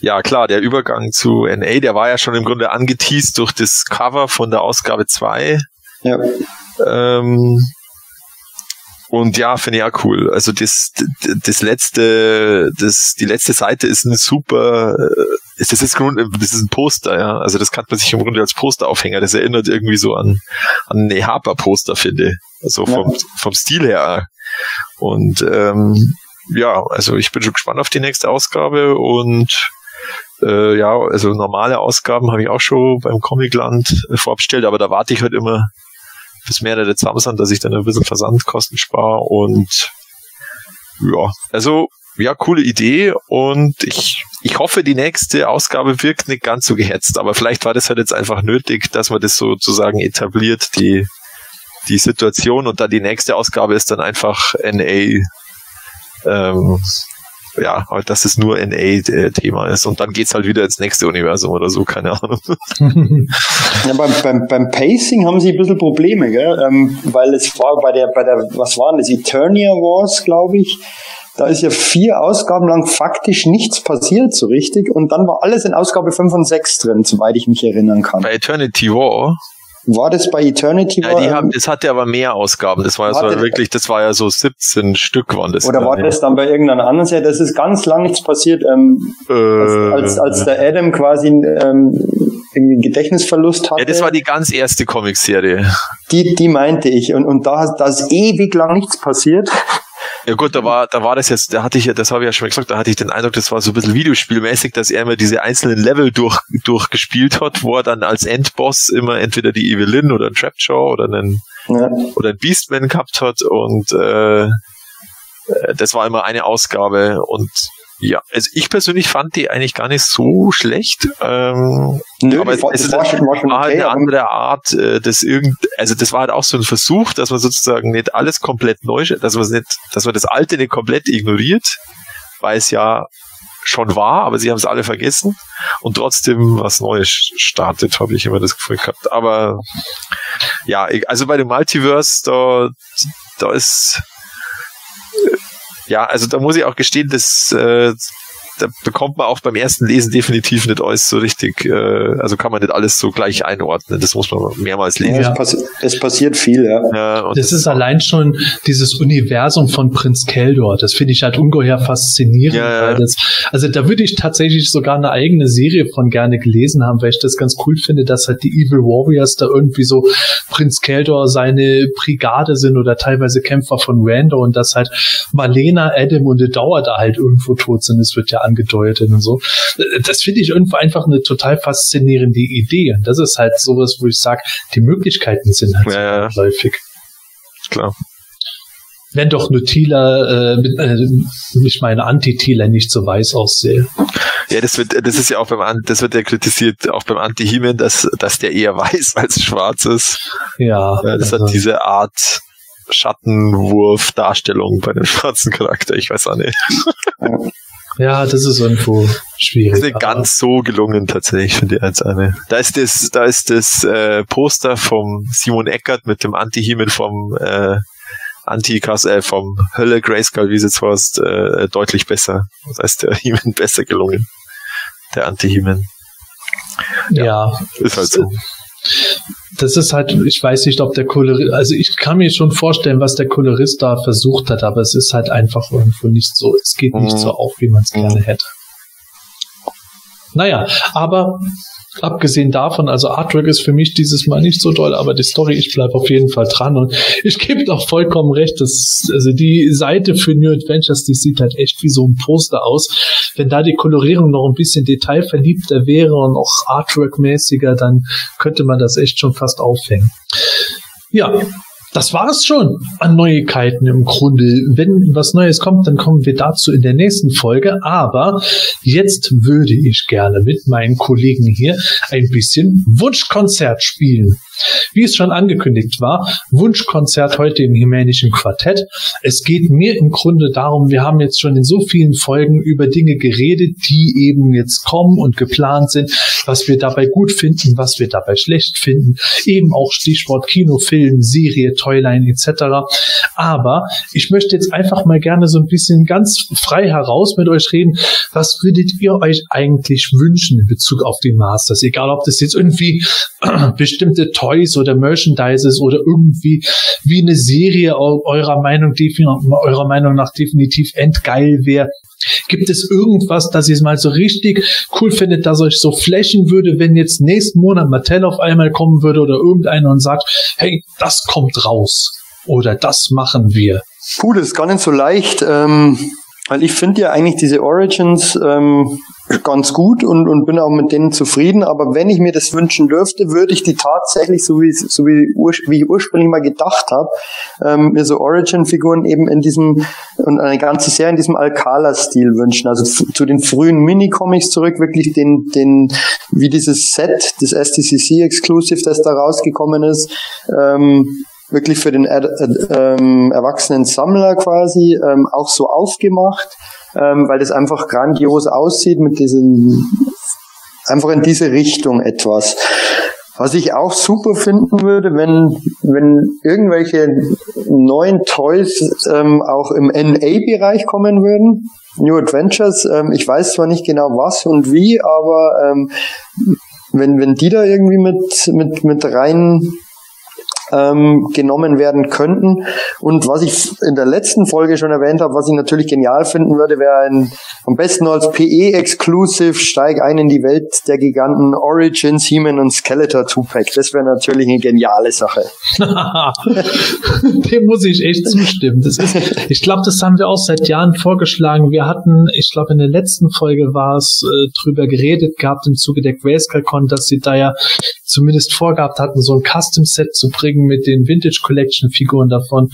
ja, klar, der Übergang zu NA, der war ja schon im Grunde angeteased durch das Cover von der Ausgabe 2. Ja. Ähm, und ja, finde ich auch cool. Also das, das letzte, das, die letzte Seite ist eine super, äh, das ist, das ist ein Poster, ja. Also das kann man sich im Grunde als Posteraufhänger. Das erinnert irgendwie so an, an ein Harper-Poster, finde. Also vom, ja. vom Stil her. Und ähm, ja, also ich bin schon gespannt auf die nächste Ausgabe und äh, ja, also normale Ausgaben habe ich auch schon beim Comicland vorbestellt, aber da warte ich halt immer bis mehrere zusammen sind, dass ich dann ein bisschen Versandkosten spare und ja, also ja, coole Idee und ich, ich hoffe, die nächste Ausgabe wirkt nicht ganz so gehetzt, aber vielleicht war das halt jetzt einfach nötig, dass man das sozusagen etabliert, die, die Situation und dann die nächste Ausgabe ist dann einfach NA ähm, ja, halt, dass es nur NA-Thema ist. Und dann geht's halt wieder ins nächste Universum oder so, keine Ahnung. ja, beim, beim, beim Pacing haben sie ein bisschen Probleme, gell? Ähm, weil es war bei der, bei der, was waren das, Eternia Wars, glaube ich. Da ist ja vier Ausgaben lang faktisch nichts passiert so richtig und dann war alles in Ausgabe 5 und 6 drin, soweit ich mich erinnern kann. Bei Eternity War? War das bei Eternity? Ja, die haben, das hatte aber mehr Ausgaben. Das war, ja so wirklich, das war ja so 17 Stück waren das. Oder war ja. das dann bei irgendeiner anderen Serie? Das ist ganz lang nichts passiert. Ähm, äh, als, als, als der Adam quasi ähm, irgendwie einen Gedächtnisverlust hatte. Ja, das war die ganz erste Comicserie. Die, die meinte ich. Und, und da, da ist ewig lang nichts passiert. Ja gut, da war, da war das jetzt, da hatte ich ja, das habe ich ja schon mal gesagt, da hatte ich den Eindruck, das war so ein bisschen Videospielmäßig, dass er immer diese einzelnen Level durch, durchgespielt hat, wo er dann als Endboss immer entweder die Evelyn oder einen Trapjaw oder einen, ja. oder einen Beastman gehabt hat und äh, äh das war immer eine Ausgabe und ja, also ich persönlich fand die eigentlich gar nicht so schlecht. Ähm, Nö, aber es, es ist war, schon, war, schon halt eine andere Art, äh, das irgend, also das war halt auch so ein Versuch, dass man sozusagen nicht alles komplett neu, dass man nicht, dass man das Alte nicht komplett ignoriert, weil es ja schon war, aber sie haben es alle vergessen und trotzdem was Neues startet, habe ich immer das Gefühl gehabt. Aber ja, also bei dem Multiverse, da, da ist ja, also da muss ich auch gestehen, dass äh, da bekommt man auch beim ersten Lesen definitiv nicht alles so richtig, äh, also kann man nicht alles so gleich einordnen. Das muss man mehrmals lesen. Ja, es, passi es, passiert viel, ja. ja das, das, ist allein schon dieses Universum von Prinz Keldor. Das finde ich halt ungeheuer faszinierend. Ja, ja. Das, also da würde ich tatsächlich sogar eine eigene Serie von gerne gelesen haben, weil ich das ganz cool finde, dass halt die Evil Warriors da irgendwie so Prinz Keldor seine Brigade sind oder teilweise Kämpfer von Randor und dass halt Marlena, Adam und der Dauer da halt irgendwo tot sind. Es wird ja angedeutet und so. Das finde ich irgendwo einfach eine total faszinierende Idee. Und das ist halt sowas, wo ich sage, die Möglichkeiten sind halt Ja, so häufig. Klar. Wenn doch nur Thieler, äh, mit, äh, ich meine Anti-Thieler nicht so weiß aussehe. Ja, das wird, das ist ja auch beim, An- das wird ja kritisiert, auch beim Anti-He-Man, dass, dass der eher weiß als schwarz ist. Ja, Ja, das also, hat diese Art Schattenwurf-Darstellung bei dem schwarzen Charakter. Ich weiß auch nicht. ja, das ist irgendwo Das schwierig. ist nicht ganz so gelungen tatsächlich, finde ich als eine. Da ist das, da ist das äh, Poster vom Simon Eckert mit dem Anti-He-Man vom äh, anti äh, vom Hölle Grayskull, wie es jetzt heißt, äh, deutlich besser. Das heißt, der He-Man besser gelungen. Der Anti-He-Man. ja. Ist halt so. Das ist halt, ich weiß nicht, ob der Kolorist, also ich kann mir schon vorstellen, was der Kolorist da versucht hat, aber es ist halt einfach irgendwo nicht so, es geht nicht Mhm. so auf, wie man es Mhm. gerne hätte. Naja, aber abgesehen davon, also Artwork ist für mich dieses Mal nicht so doll, aber die Story, ich bleibe auf jeden Fall dran und ich gebe doch vollkommen recht, dass, also die Seite für New Adventures, die sieht halt echt wie so ein Poster aus. Wenn da die Kolorierung noch ein bisschen detailverliebter wäre und auch Artwork-mäßiger, dann könnte man das echt schon fast aufhängen. Ja, das war es schon an Neuigkeiten im Grunde. Wenn was Neues kommt, dann kommen wir dazu in der nächsten Folge. Aber jetzt würde ich gerne mit meinen Kollegen hier ein bisschen Wunschkonzert spielen. Wie es schon angekündigt war, Wunschkonzert heute im Hemänischen Quartett. Es geht mir im Grunde darum, wir haben jetzt schon in so vielen Folgen über Dinge geredet, die eben jetzt kommen und geplant sind, was wir dabei gut finden, was wir dabei schlecht finden. Eben auch Stichwort Kinofilm, Serie, Toyline etc. Aber ich möchte jetzt einfach mal gerne so ein bisschen ganz frei heraus mit euch reden. Was würdet ihr euch eigentlich wünschen in Bezug auf die Masters? Egal, ob das jetzt irgendwie bestimmte Toys oder Merchandises oder irgendwie wie eine Serie eu- eurer Meinung, eurer Meinung nach definitiv endgeil wäre. Gibt es irgendwas, das ihr mal so richtig cool findet, das euch so flächen würde, wenn jetzt nächsten Monat Mattel auf einmal kommen würde oder irgendeiner und sagt, hey, das kommt raus oder das machen wir. Puh, das ist gar nicht so leicht, ähm, weil ich finde ja eigentlich diese Origins ähm, ganz gut und, und bin auch mit denen zufrieden, aber wenn ich mir das wünschen dürfte, würde ich die tatsächlich, so wie, so wie, wie ich ursprünglich mal gedacht habe, ähm, mir so Origin-Figuren eben in diesem und eine ganze Serie in diesem Alcala-Stil wünschen, also zu den frühen Minicomics zurück, wirklich den, den, wie dieses Set, das STCC-Exclusive, das da rausgekommen ist, ähm, wirklich für den Ad, ähm, erwachsenen Sammler quasi ähm, auch so aufgemacht, ähm, weil das einfach grandios aussieht mit diesem einfach in diese Richtung etwas. Was ich auch super finden würde, wenn wenn irgendwelche neuen Toys ähm, auch im NA-Bereich kommen würden. New Adventures, ähm, ich weiß zwar nicht genau was und wie, aber ähm, wenn, wenn die da irgendwie mit, mit, mit rein ähm, genommen werden könnten. Und was ich in der letzten Folge schon erwähnt habe, was ich natürlich genial finden würde, wäre ein am besten als PE-Exclusive Steig ein in die Welt der Giganten Origins, He-Man und Skeletor 2-Pack. Das wäre natürlich eine geniale Sache. Dem muss ich echt zustimmen. Das ist, ich glaube, das haben wir auch seit Jahren vorgeschlagen. Wir hatten, ich glaube, in der letzten Folge war es äh, drüber geredet gehabt im Zuge der Grayscale-Con, dass sie da ja zumindest vorgehabt hatten, so ein Custom-Set zu bringen mit den Vintage Collection-Figuren davon.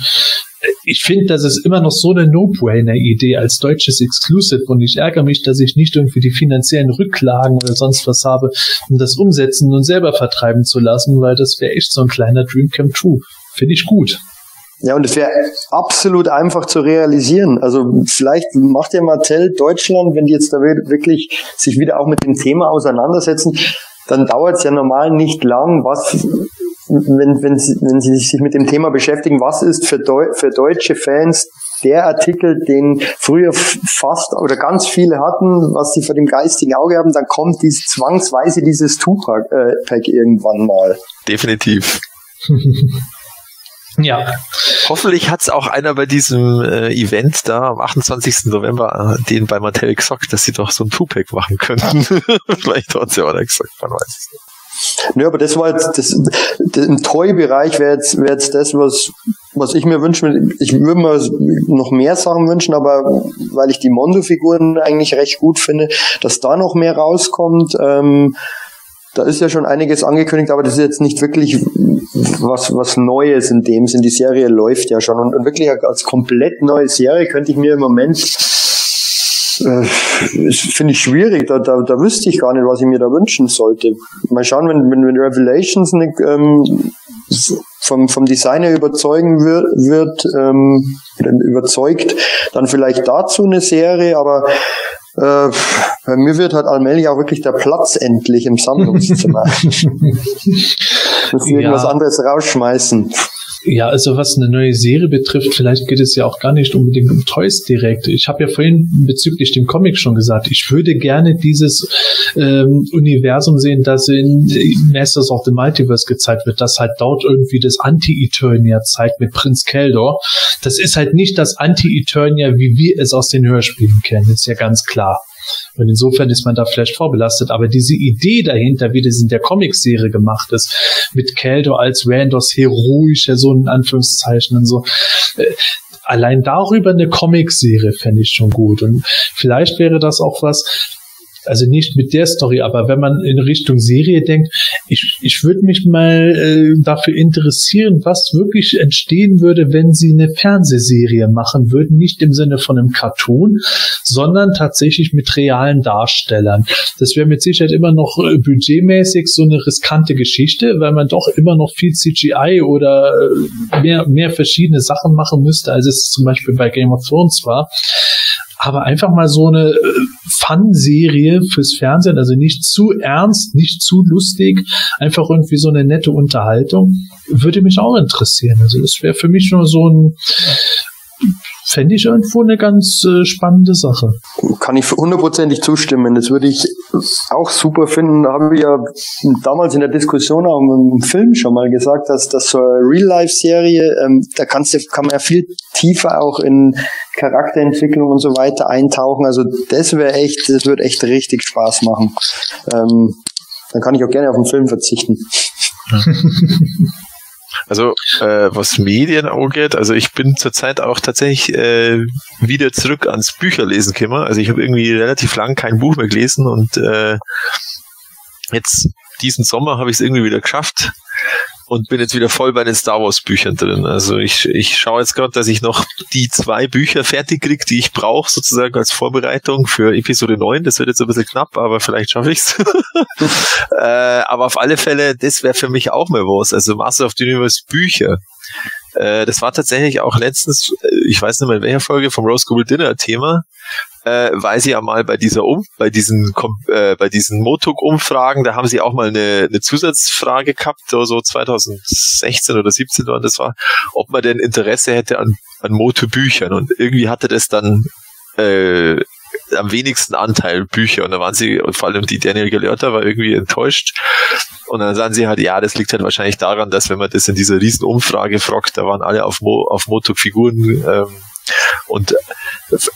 Äh, Ich finde, das ist immer noch so eine No-Brainer-Idee als deutsches Exclusive und ich ärgere mich, dass ich nicht irgendwie die finanziellen Rücklagen oder sonst was habe, um das umsetzen und selber vertreiben zu lassen, weil das wäre echt so ein kleiner Dream Come True. Finde ich gut. Ja, und es wäre absolut einfach zu realisieren. Also vielleicht macht ja Mattel Deutschland, wenn die jetzt da wir- wirklich sich wieder auch mit dem Thema auseinandersetzen, dann dauert es ja normal nicht lang, was wenn, wenn, sie, wenn sie sich mit dem Thema beschäftigen, was ist für, Deu für deutsche Fans der Artikel, den früher fast oder ganz viele hatten, was sie vor dem geistigen Auge haben, dann kommt dies zwangsweise dieses Two-Pack äh, Pack irgendwann mal. Definitiv. Ja, Hoffentlich hat's auch einer bei diesem äh, Event da am 28. November äh, den bei Mattel gesagt, dass sie doch so ein Two-Pack machen könnten. Vielleicht hat sie auch nicht gesagt, man weiß es nicht. Nö, aber das war jetzt, das, das im Toy-Bereich wäre jetzt, wäre jetzt das, was was ich mir wünsche, ich würde mir noch mehr Sachen wünschen, aber weil ich die Mondo-Figuren eigentlich recht gut finde, dass da noch mehr rauskommt. Ähm, da ist ja schon einiges angekündigt, aber das ist jetzt nicht wirklich was, was Neues in dem Sinn. Die Serie läuft ja schon und, und wirklich als komplett neue Serie könnte ich mir im Moment äh, finde ich schwierig. Da, da, da wüsste ich gar nicht, was ich mir da wünschen sollte. Mal schauen, wenn, wenn, wenn Revelations eine, ähm, vom, vom Designer überzeugen wird, wird ähm, überzeugt, dann vielleicht dazu eine Serie, aber äh, bei mir wird halt allmählich auch wirklich der Platz endlich im Sammlungszimmer. Muss ja. irgendwas anderes rausschmeißen. Ja, also was eine neue Serie betrifft, vielleicht geht es ja auch gar nicht unbedingt um Toys direkt. Ich habe ja vorhin bezüglich dem Comic schon gesagt, ich würde gerne dieses ähm, Universum sehen, das in Masters of the Multiverse gezeigt wird, das halt dort irgendwie das Anti-Eternia zeigt mit Prinz Keldor. Das ist halt nicht das Anti-Eternia, wie wir es aus den Hörspielen kennen, ist ja ganz klar. Und insofern ist man da vielleicht vorbelastet. Aber diese Idee dahinter, wie das in der Comicserie gemacht ist, mit Keldo als Randos heroischer Sohn in Anführungszeichen und so, äh, allein darüber eine Comicserie fände ich schon gut. Und vielleicht wäre das auch was, also nicht mit der Story, aber wenn man in Richtung Serie denkt, ich, ich würde mich mal äh, dafür interessieren, was wirklich entstehen würde, wenn sie eine Fernsehserie machen würden, nicht im Sinne von einem Cartoon, sondern tatsächlich mit realen Darstellern. Das wäre mit Sicherheit immer noch äh, budgetmäßig so eine riskante Geschichte, weil man doch immer noch viel CGI oder äh, mehr, mehr verschiedene Sachen machen müsste, als es zum Beispiel bei Game of Thrones war aber einfach mal so eine äh, Fun-Serie fürs Fernsehen, also nicht zu ernst, nicht zu lustig, einfach irgendwie so eine nette Unterhaltung, würde mich auch interessieren. Also das wäre für mich nur so ein fände ich irgendwo eine ganz äh, spannende Sache. Kann ich hundertprozentig zustimmen. Das würde ich auch super finden. Da habe ich ja damals in der Diskussion auch im Film schon mal gesagt, dass das so eine Real-Life-Serie, ähm, da kannst du, kann man ja viel tiefer auch in Charakterentwicklung und so weiter eintauchen. Also das wäre echt, das wird echt richtig Spaß machen. Ähm, dann kann ich auch gerne auf den Film verzichten. Also äh, was Medien angeht, also ich bin zurzeit auch tatsächlich äh, wieder zurück ans Bücherlesen gekommen. Also ich habe irgendwie relativ lang kein Buch mehr gelesen und äh, jetzt diesen Sommer habe ich es irgendwie wieder geschafft, und bin jetzt wieder voll bei den Star Wars Büchern drin. Also ich, ich schaue jetzt gerade, dass ich noch die zwei Bücher fertig kriege, die ich brauche, sozusagen als Vorbereitung für Episode 9. Das wird jetzt ein bisschen knapp, aber vielleicht schaffe ich's. äh, aber auf alle Fälle, das wäre für mich auch mal was. Also Master of the Universe Bücher. Äh, das war tatsächlich auch letztens, äh, ich weiß nicht mehr in welcher Folge, vom Rose Gold Dinner Thema, äh, weil sie ja mal bei dieser um, bei diesen äh, bei diesen Motuk-Umfragen, da haben sie auch mal eine, eine Zusatzfrage gehabt, so 2016 oder 17 wann das war, ob man denn Interesse hätte an, an Motu-Büchern. Und irgendwie hatte das dann äh, am wenigsten Anteil Bücher. Und da waren sie, und vor allem die Daniel Gelörter war irgendwie enttäuscht. Und dann sagen sie halt, ja, das liegt halt wahrscheinlich daran, dass wenn man das in dieser riesen Umfrage fragt, da waren alle auf, Mo auf Motuk-Figuren ähm, und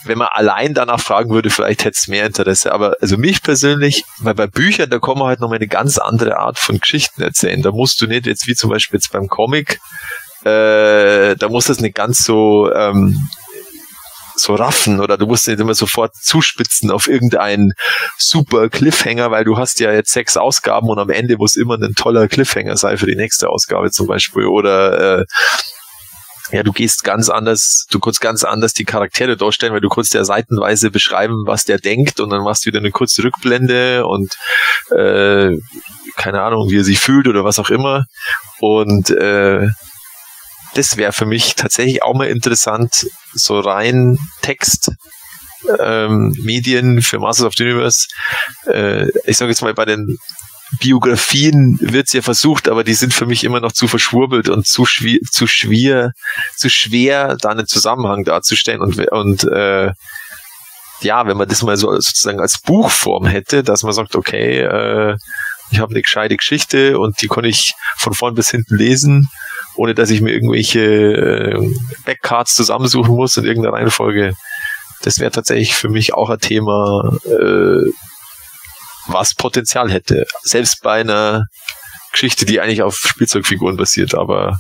wenn man allein danach fragen würde, vielleicht hätte es mehr Interesse. Aber also mich persönlich, weil bei Büchern, da kann man halt noch mal eine ganz andere Art von Geschichten erzählen. Da musst du nicht jetzt wie zum Beispiel jetzt beim Comic, äh, da muss das nicht ganz so ähm, so raffen oder du musst nicht immer sofort zuspitzen auf irgendeinen super Cliffhanger, weil du hast ja jetzt sechs Ausgaben und am Ende muss immer ein toller Cliffhanger sein für die nächste Ausgabe zum Beispiel oder äh, ja, du gehst ganz anders, du kannst ganz anders die Charaktere darstellen, weil du kannst ja seitenweise beschreiben, was der denkt und dann machst du wieder eine kurze Rückblende und äh, keine Ahnung, wie er sich fühlt oder was auch immer. Und äh, das wäre für mich tatsächlich auch mal interessant, so rein Text ähm, Medien für Masters of the Universe. Äh, ich sage jetzt mal bei den Biografien wird's ja versucht, aber die sind für mich immer noch zu verschwurbelt und zu schwer, zu schwer, zu schwer, da einen Zusammenhang darzustellen und, und äh, ja, wenn man das mal so sozusagen als Buchform hätte, dass man sagt, okay, äh, ich habe eine gescheite Geschichte und die kann ich von vorn bis hinten lesen, ohne dass ich mir irgendwelche äh, Backcards zusammensuchen muss in irgendeiner Reihenfolge. Das wäre tatsächlich für mich auch ein Thema, äh, was Potenzial hätte. Selbst bei einer Geschichte, die eigentlich auf Spielzeugfiguren basiert, aber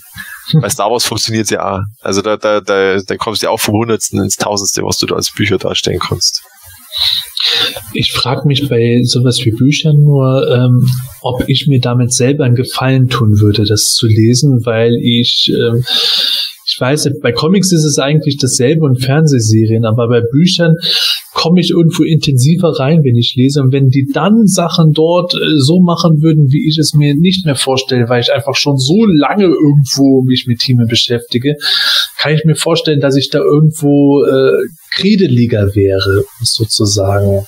Bei Star Wars funktioniert ja auch. Also da, da, da, da kommst du ja auch vom Hundertsten ins Tausendste, was du da als Bücher darstellen kannst. Ich frage mich bei sowas wie Büchern nur, ähm, ob ich mir damit selber einen Gefallen tun würde, das zu lesen, weil ich, ähm, ich weiß, bei Comics ist es eigentlich dasselbe und Fernsehserien, aber bei Büchern komme ich irgendwo intensiver rein, wenn ich lese. Und wenn die dann Sachen dort äh, so machen würden, wie ich es mir nicht mehr vorstelle, weil ich einfach schon so lange irgendwo mich mit Themen beschäftige, kann ich mir vorstellen, dass ich da irgendwo äh, kredeliger wäre, sozusagen.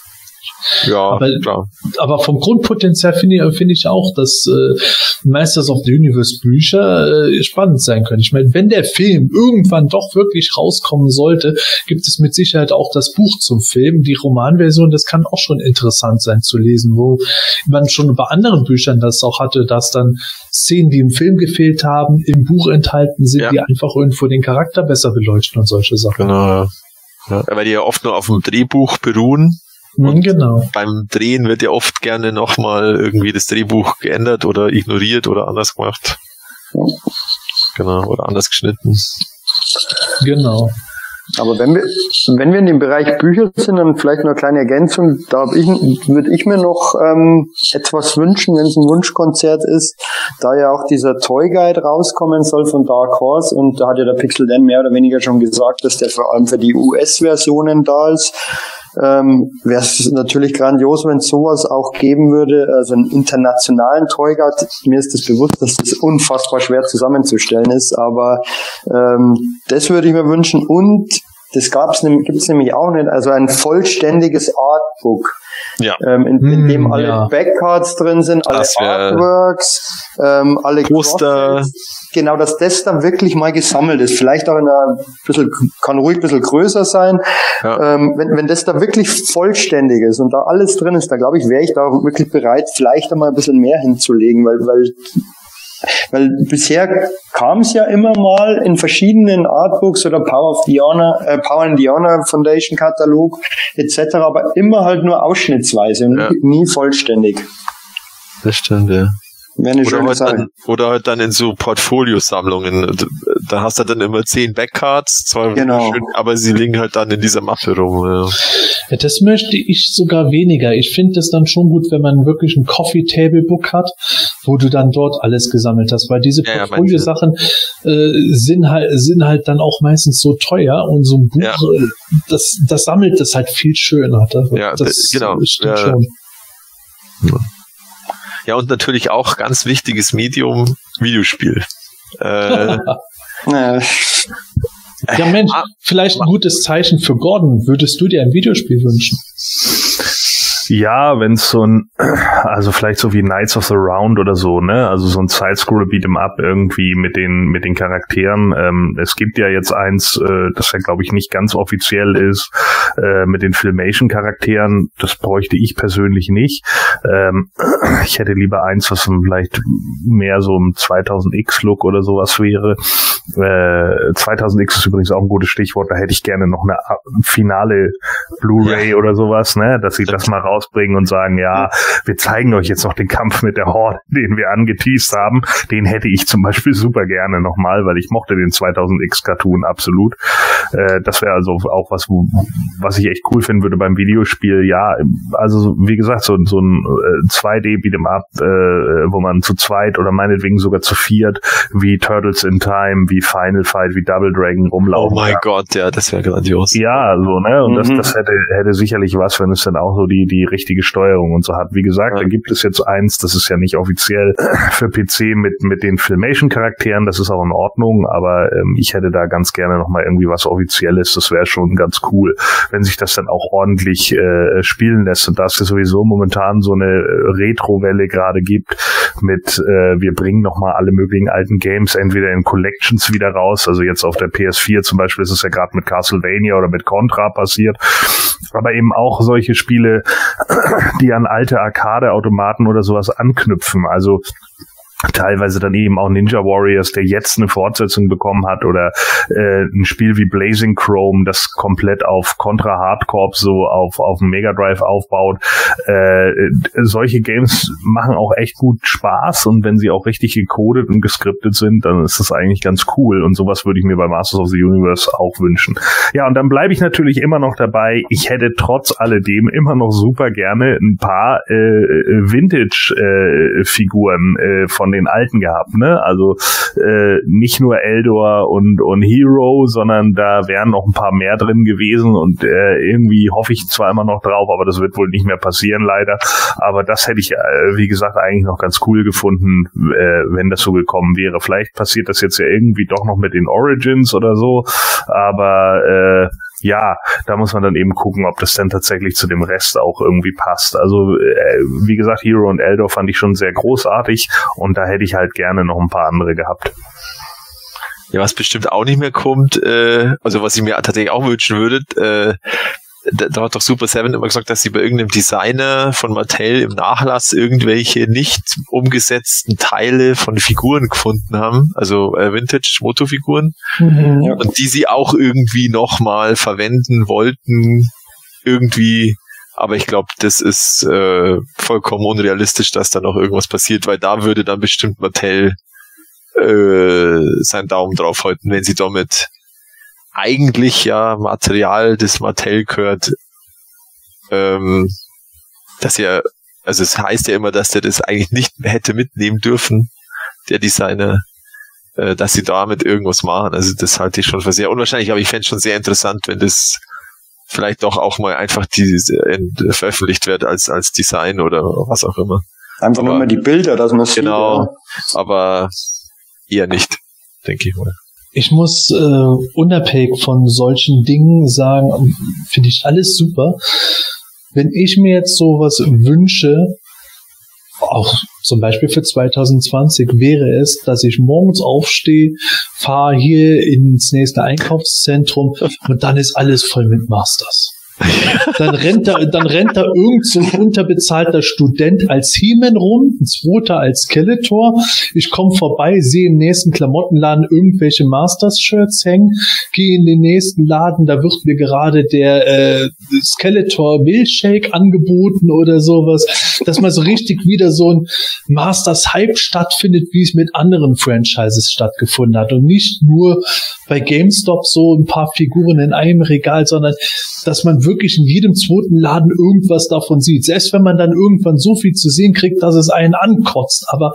Ja, aber, klar. aber vom Grundpotenzial finde ich, finde ich auch, dass äh, Masters of the Universe Bücher äh, spannend sein können. Ich meine, wenn der Film irgendwann doch wirklich rauskommen sollte, gibt es mit Sicherheit auch das Buch zum Film. Die Romanversion, das kann auch schon interessant sein zu lesen, wo man schon bei anderen Büchern das auch hatte, dass dann Szenen, die im Film gefehlt haben, im Buch enthalten sind, Ja. die einfach irgendwo den Charakter besser beleuchten und solche Sachen. Genau. Ja, weil die ja oft nur auf dem Drehbuch beruhen. Mhm, genau. Beim Drehen wird ja oft gerne nochmal irgendwie das Drehbuch geändert oder ignoriert oder anders gemacht. Genau, oder anders geschnitten. Genau. Aber wenn wir, wenn wir in dem Bereich Bücher sind, dann vielleicht noch eine kleine Ergänzung. Da ich, würde ich mir noch ähm, etwas wünschen, wenn es ein Wunschkonzert ist, da ja auch dieser Toy Guide rauskommen soll von Dark Horse und da hat ja der Pixel Dan mehr oder weniger schon gesagt, dass der vor allem für die US-Versionen da ist. Ähm, Wäre es natürlich grandios, wenn es sowas auch geben würde, also einen internationalen Guide. Mir ist das bewusst, dass das unfassbar schwer zusammenzustellen ist, aber ähm, das würde ich mir wünschen. Und das gab's nämlich, gibt's nämlich auch nicht, also ein vollständiges Artbook, Ja. ähm, in, in Hm, dem alle ja. Backcards drin sind, alle Das Artworks, ähm, alle Poster. Genau, dass das dann wirklich mal gesammelt ist. Vielleicht auch in einer bisschen, kann ruhig ein bisschen größer sein. Ja. Ähm, wenn, wenn das da wirklich vollständig ist und da alles drin ist, da glaube ich, wäre ich da auch wirklich bereit, vielleicht einmal ein bisschen mehr hinzulegen, weil, weil weil bisher kam es ja immer mal in verschiedenen Artbooks oder Power of the Honor, äh, Power and the Honor Foundation Katalog etc., aber immer halt nur ausschnittsweise und Ja. nie, vollständig. Das stimmt, ja. Oder halt, dann, oder halt dann in so Portfoliosammlungen. Da hast du dann immer zehn Backcards, zwar Genau. schön, aber sie liegen halt dann in dieser Mappe rum. Ja. Ja, das möchte ich sogar weniger. Ich finde es dann schon gut, wenn man wirklich ein Coffee Table Book hat, wo du dann dort alles gesammelt hast, weil diese Ja, Portfolio-Sachen äh, sind halt sind halt dann auch meistens so teuer und so ein Buch, Ja. äh, das das sammelt das halt viel schöner. Das, Ja, das genau. stimmt Ja. schon. ja, und natürlich auch ganz wichtiges Medium, Videospiel. Äh, Äh, Ja, Mensch, Ah, vielleicht ein gutes Zeichen für Gordon. Würdest du dir ein Videospiel wünschen? Ja, wenn es so ein, also vielleicht so wie Knights of the Round oder so, ne? Also so ein Sidescroller Beat'em Up irgendwie mit den mit den Charakteren. Ähm, es gibt ja jetzt eins, äh, das ja glaube ich nicht ganz offiziell ist, äh, mit den Filmation Charakteren. Das bräuchte ich persönlich nicht. Ähm, ich hätte lieber eins, was vielleicht mehr so im 2000X Look oder sowas wäre. Äh, 2000X ist übrigens auch ein gutes Stichwort. Da hätte ich gerne noch eine a- finale Blu-ray oder sowas, ne? Dass sie das mal rausbringen und sagen, ja, wir zeigen euch jetzt noch den Kampf mit der Horde, den wir angeteased haben. Den hätte ich zum Beispiel super gerne nochmal, weil ich mochte den 2000X Cartoon absolut. Äh, das wäre also auch was, was ich echt cool finden würde beim Videospiel. Ja, also wie gesagt, so, so ein äh, 2D Beat'em Up, äh, wo man zu zweit oder meinetwegen sogar zu viert, wie Turtles in Time, wie Final Fight, wie Double Dragon oh rumlaufen. mein Gott, ja, das wäre grandios. Ja, so, ne? Und das, Mhm. das hätte, hätte sicherlich was, wenn es dann auch so die, die richtige Steuerung und so hat. Wie gesagt, Ja. da gibt es jetzt eins, das ist ja nicht offiziell für PC mit, mit den Filmation-Charakteren, das ist auch in Ordnung, aber ähm, ich hätte da ganz gerne nochmal irgendwie was Offizielles, das wäre schon ganz cool, wenn sich das dann auch ordentlich äh, spielen lässt. Und da es ja sowieso momentan so eine Retro-Welle gerade gibt mit, äh, wir bringen nochmal alle möglichen alten Games entweder in Collections wieder raus, also jetzt auf der PS4 zum Beispiel ist es ja gerade mit Castlevania oder mit Contra passiert, aber eben auch solche Spiele, die an alte Arcade-Automaten oder sowas anknüpfen. Also teilweise dann eben auch Ninja Warriors, der jetzt eine Fortsetzung bekommen hat oder äh, ein Spiel wie Blazing Chrome, das komplett auf Contra Hardcore so auf auf Mega Drive aufbaut. Äh, solche Games machen auch echt gut Spaß und wenn sie auch richtig gecodet und geskriptet sind, dann ist das eigentlich ganz cool und sowas würde ich mir bei Masters of the Universe auch wünschen. Ja, und dann bleibe ich natürlich immer noch dabei. Ich hätte trotz alledem immer noch super gerne ein paar äh, Vintage äh, Figuren äh, von den alten gehabt, ne? Also äh, nicht nur Eldor und und Hero, sondern da wären noch ein paar mehr drin gewesen und äh, irgendwie hoffe ich zwar immer noch drauf, aber das wird wohl nicht mehr passieren leider. Aber das hätte ich, äh, wie gesagt, eigentlich noch ganz cool gefunden, äh, wenn das so gekommen wäre. Vielleicht passiert das jetzt ja irgendwie doch noch mit den Origins oder so, aber äh, ja, da muss man dann eben gucken, ob das dann tatsächlich zu dem Rest auch irgendwie passt. Also äh, wie gesagt, Hero und Eldor fand ich schon sehr großartig und da hätte ich halt gerne noch ein paar andere gehabt. Ja, was bestimmt auch nicht mehr kommt, äh, also was ich mir tatsächlich auch wünschen würde, äh, da, da hat doch Super Seven immer gesagt, dass sie bei irgendeinem Designer von Mattel im Nachlass irgendwelche nicht umgesetzten Teile von Figuren gefunden haben, also äh, Vintage-Motofiguren, mhm. und die sie auch irgendwie nochmal verwenden wollten, irgendwie. Aber ich glaube, das ist äh, vollkommen unrealistisch, dass da noch irgendwas passiert, weil da würde dann bestimmt Mattel äh, seinen Daumen drauf halten, wenn sie damit eigentlich ja Material des Mattel gehört, ähm, dass ja, also es heißt ja immer, dass der das eigentlich nicht hätte mitnehmen dürfen, der Designer, äh, dass sie damit irgendwas machen. Also das halte ich schon für sehr unwahrscheinlich, aber ich fände es schon sehr interessant, wenn das vielleicht doch auch mal einfach diese, äh, veröffentlicht wird als, als Design oder was auch immer. Einfach nur mal die Bilder, dass man Genau, sieht, aber eher nicht, denke ich mal ich muss äh, unabhängig von solchen Dingen sagen, finde ich alles super. Wenn ich mir jetzt sowas wünsche, auch zum Beispiel für 2020 wäre es, dass ich morgens aufstehe, fahre hier ins nächste Einkaufszentrum und dann ist alles voll mit Masters. Dann rennt da, dann rennt da irgend so ein unterbezahlter Student als He-Man rum, ein zweiter als Skeletor. Ich komme vorbei, sehe im nächsten Klamottenladen irgendwelche Masters-Shirts hängen, gehe in den nächsten Laden, da wird mir gerade der äh, Skeletor Milkshake angeboten oder sowas, dass mal so richtig wieder so ein Masters-Hype stattfindet, wie es mit anderen Franchises stattgefunden hat und nicht nur bei GameStop so ein paar Figuren in einem Regal, sondern dass man wirklich in jedem zweiten Laden irgendwas davon sieht. Selbst wenn man dann irgendwann so viel zu sehen kriegt, dass es einen ankotzt. Aber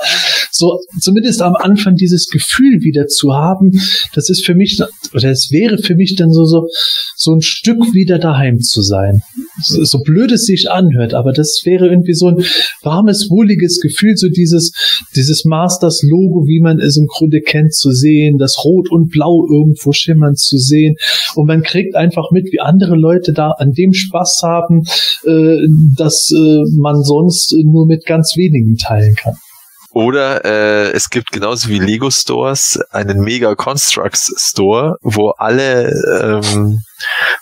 so zumindest am Anfang dieses Gefühl wieder zu haben, das ist für mich, oder es wäre für mich dann so, so, so ein Stück wieder daheim zu sein. So, blöd es sich anhört, aber das wäre irgendwie so ein warmes, wohliges Gefühl, so dieses, dieses Masters-Logo, wie man es im Grunde kennt, zu sehen, das Rot und Blau irgendwo schimmern zu sehen. Und man kriegt einfach mit, wie andere Leute da an dem Spaß haben, äh, dass äh, man sonst nur mit ganz wenigen teilen kann. Oder äh, es gibt genauso wie Lego Stores einen Mega Constructs Store, wo alle ähm,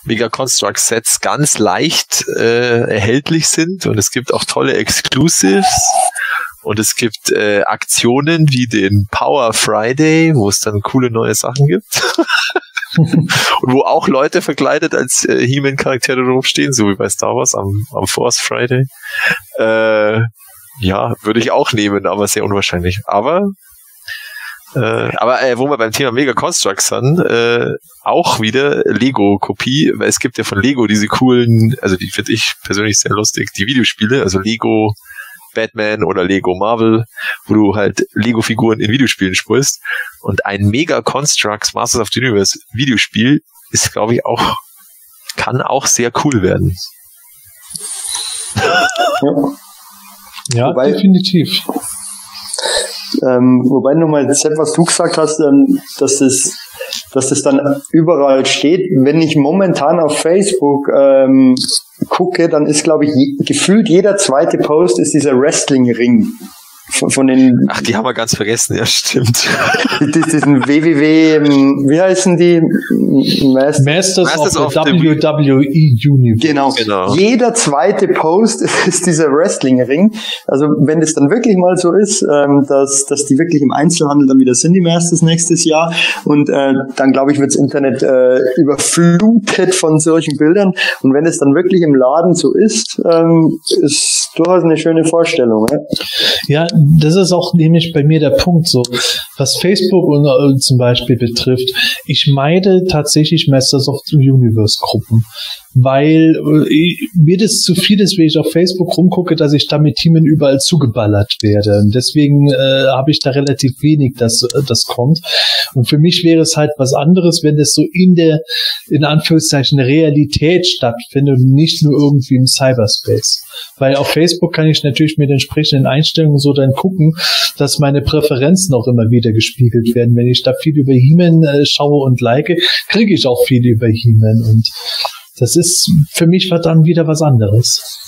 Mega Constructs Sets ganz leicht äh, erhältlich sind und es gibt auch tolle Exclusives und es gibt äh, Aktionen wie den Power Friday, wo es dann coole neue Sachen gibt. und wo auch Leute verkleidet als äh, He-Man-Charaktere rumstehen, so wie bei Star Wars am, am Force Friday. Äh, ja, würde ich auch nehmen, aber sehr unwahrscheinlich. Aber äh, aber äh, wo wir beim Thema Mega Constructs sind, äh, auch wieder Lego-Kopie, weil es gibt ja von Lego diese coolen, also die finde ich persönlich sehr lustig, die Videospiele, also Lego Batman oder Lego Marvel, wo du halt Lego-Figuren in Videospielen spielst. Und ein Mega Constructs Masters of the Universe Videospiel ist, glaube ich, auch, kann auch sehr cool werden. Ja, wobei, definitiv. Ähm, wobei nochmal das, was du gesagt hast, ähm, dass das dass das dann überall steht. Wenn ich momentan auf Facebook ähm, gucke, dann ist, glaube ich, je, gefühlt jeder zweite Post ist dieser Wrestling-Ring von, von den Ach, die haben wir ganz vergessen, ja, stimmt. die- diesen WWW, ähm, wie heißen die? Masters Masters, Masters of of WWE Universe. Genau. Genau. Jeder zweite Post ist dieser Wrestling-Ring. Also wenn es dann wirklich mal so ist, ähm, dass, dass die wirklich im Einzelhandel dann wieder sind, die Masters nächstes Jahr, und äh, dann glaube ich, wirds Internet äh, überflutet von solchen Bildern. Und wenn es dann wirklich im Laden so ist, ähm, ist durchaus eine schöne Vorstellung. Ja? Ja, das ist auch nämlich bei mir der Punkt so. Was Facebook und, äh, zum Beispiel betrifft, ich meide tatsächlich Masters of the Universe Gruppen, weil äh, mir das zu viel ist, wenn ich auf Facebook rumgucke, dass ich da mit Teamen überall zugeballert werde. Und deswegen äh, habe ich da relativ wenig, dass äh, das kommt. Und für mich wäre es halt was anderes, wenn das so in der, in Anführungszeichen, Realität stattfindet und nicht nur irgendwie im Cyberspace. Weil auf Facebook kann ich natürlich mit entsprechenden Einstellungen so dann gucken, dass meine Präferenzen auch immer wieder gespiegelt werden. Wenn ich da viel über He-Man äh, schaue und like, kriege ich auch viel über He-Man und das ist für mich dann wieder was anderes.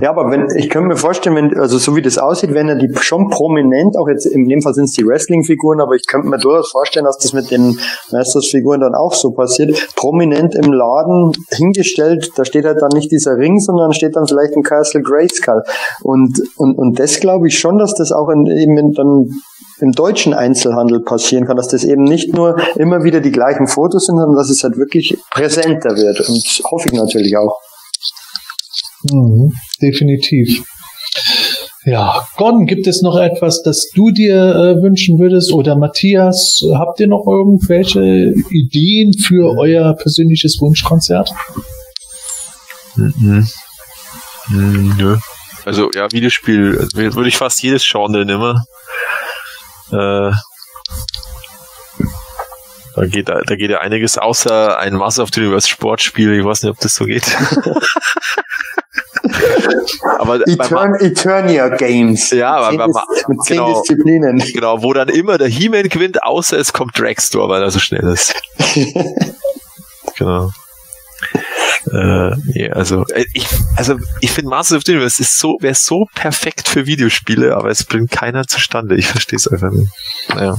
Ja, aber wenn, ich könnte mir vorstellen, wenn, also so wie das aussieht, wenn er die schon prominent, auch jetzt in dem Fall sind es die Wrestling-Figuren, aber ich könnte mir durchaus vorstellen, dass das mit den Masters-Figuren dann auch so passiert, prominent im Laden hingestellt, da steht halt dann nicht dieser Ring, sondern steht dann vielleicht ein Castle Grayskull. Und, und, und das glaube ich schon, dass das auch in, eben in, dann im deutschen Einzelhandel passieren kann, dass das eben nicht nur immer wieder die gleichen Fotos sind, sondern dass es halt wirklich präsenter wird. Und das hoffe ich natürlich auch. Mhm, definitiv. Ja, Gordon, gibt es noch etwas, das du dir äh, wünschen würdest? Oder Matthias, habt ihr noch irgendwelche Ideen für euer persönliches Wunschkonzert? Mhm. Mhm, nö. Also ja, Videospiel also, würde ich fast jedes Genre nehmen. Äh, da geht da, da geht ja einiges außer ein Master of the Universe Sportspiel. Ich weiß nicht, ob das so geht. aber bei Etern Eternia Games. Ja, aber mit zehn, mit genau. Disziplinen. genau, wo dann immer der He-Man gewinnt, außer es kommt Dragstore, weil er so schnell ist. genau. Äh, nee, also äh, ich, also ich finde Masters of the Universe ist so, wäre so perfekt für Videospiele, aber es bringt keiner zustande. Ich verstehe es einfach nicht. Naja,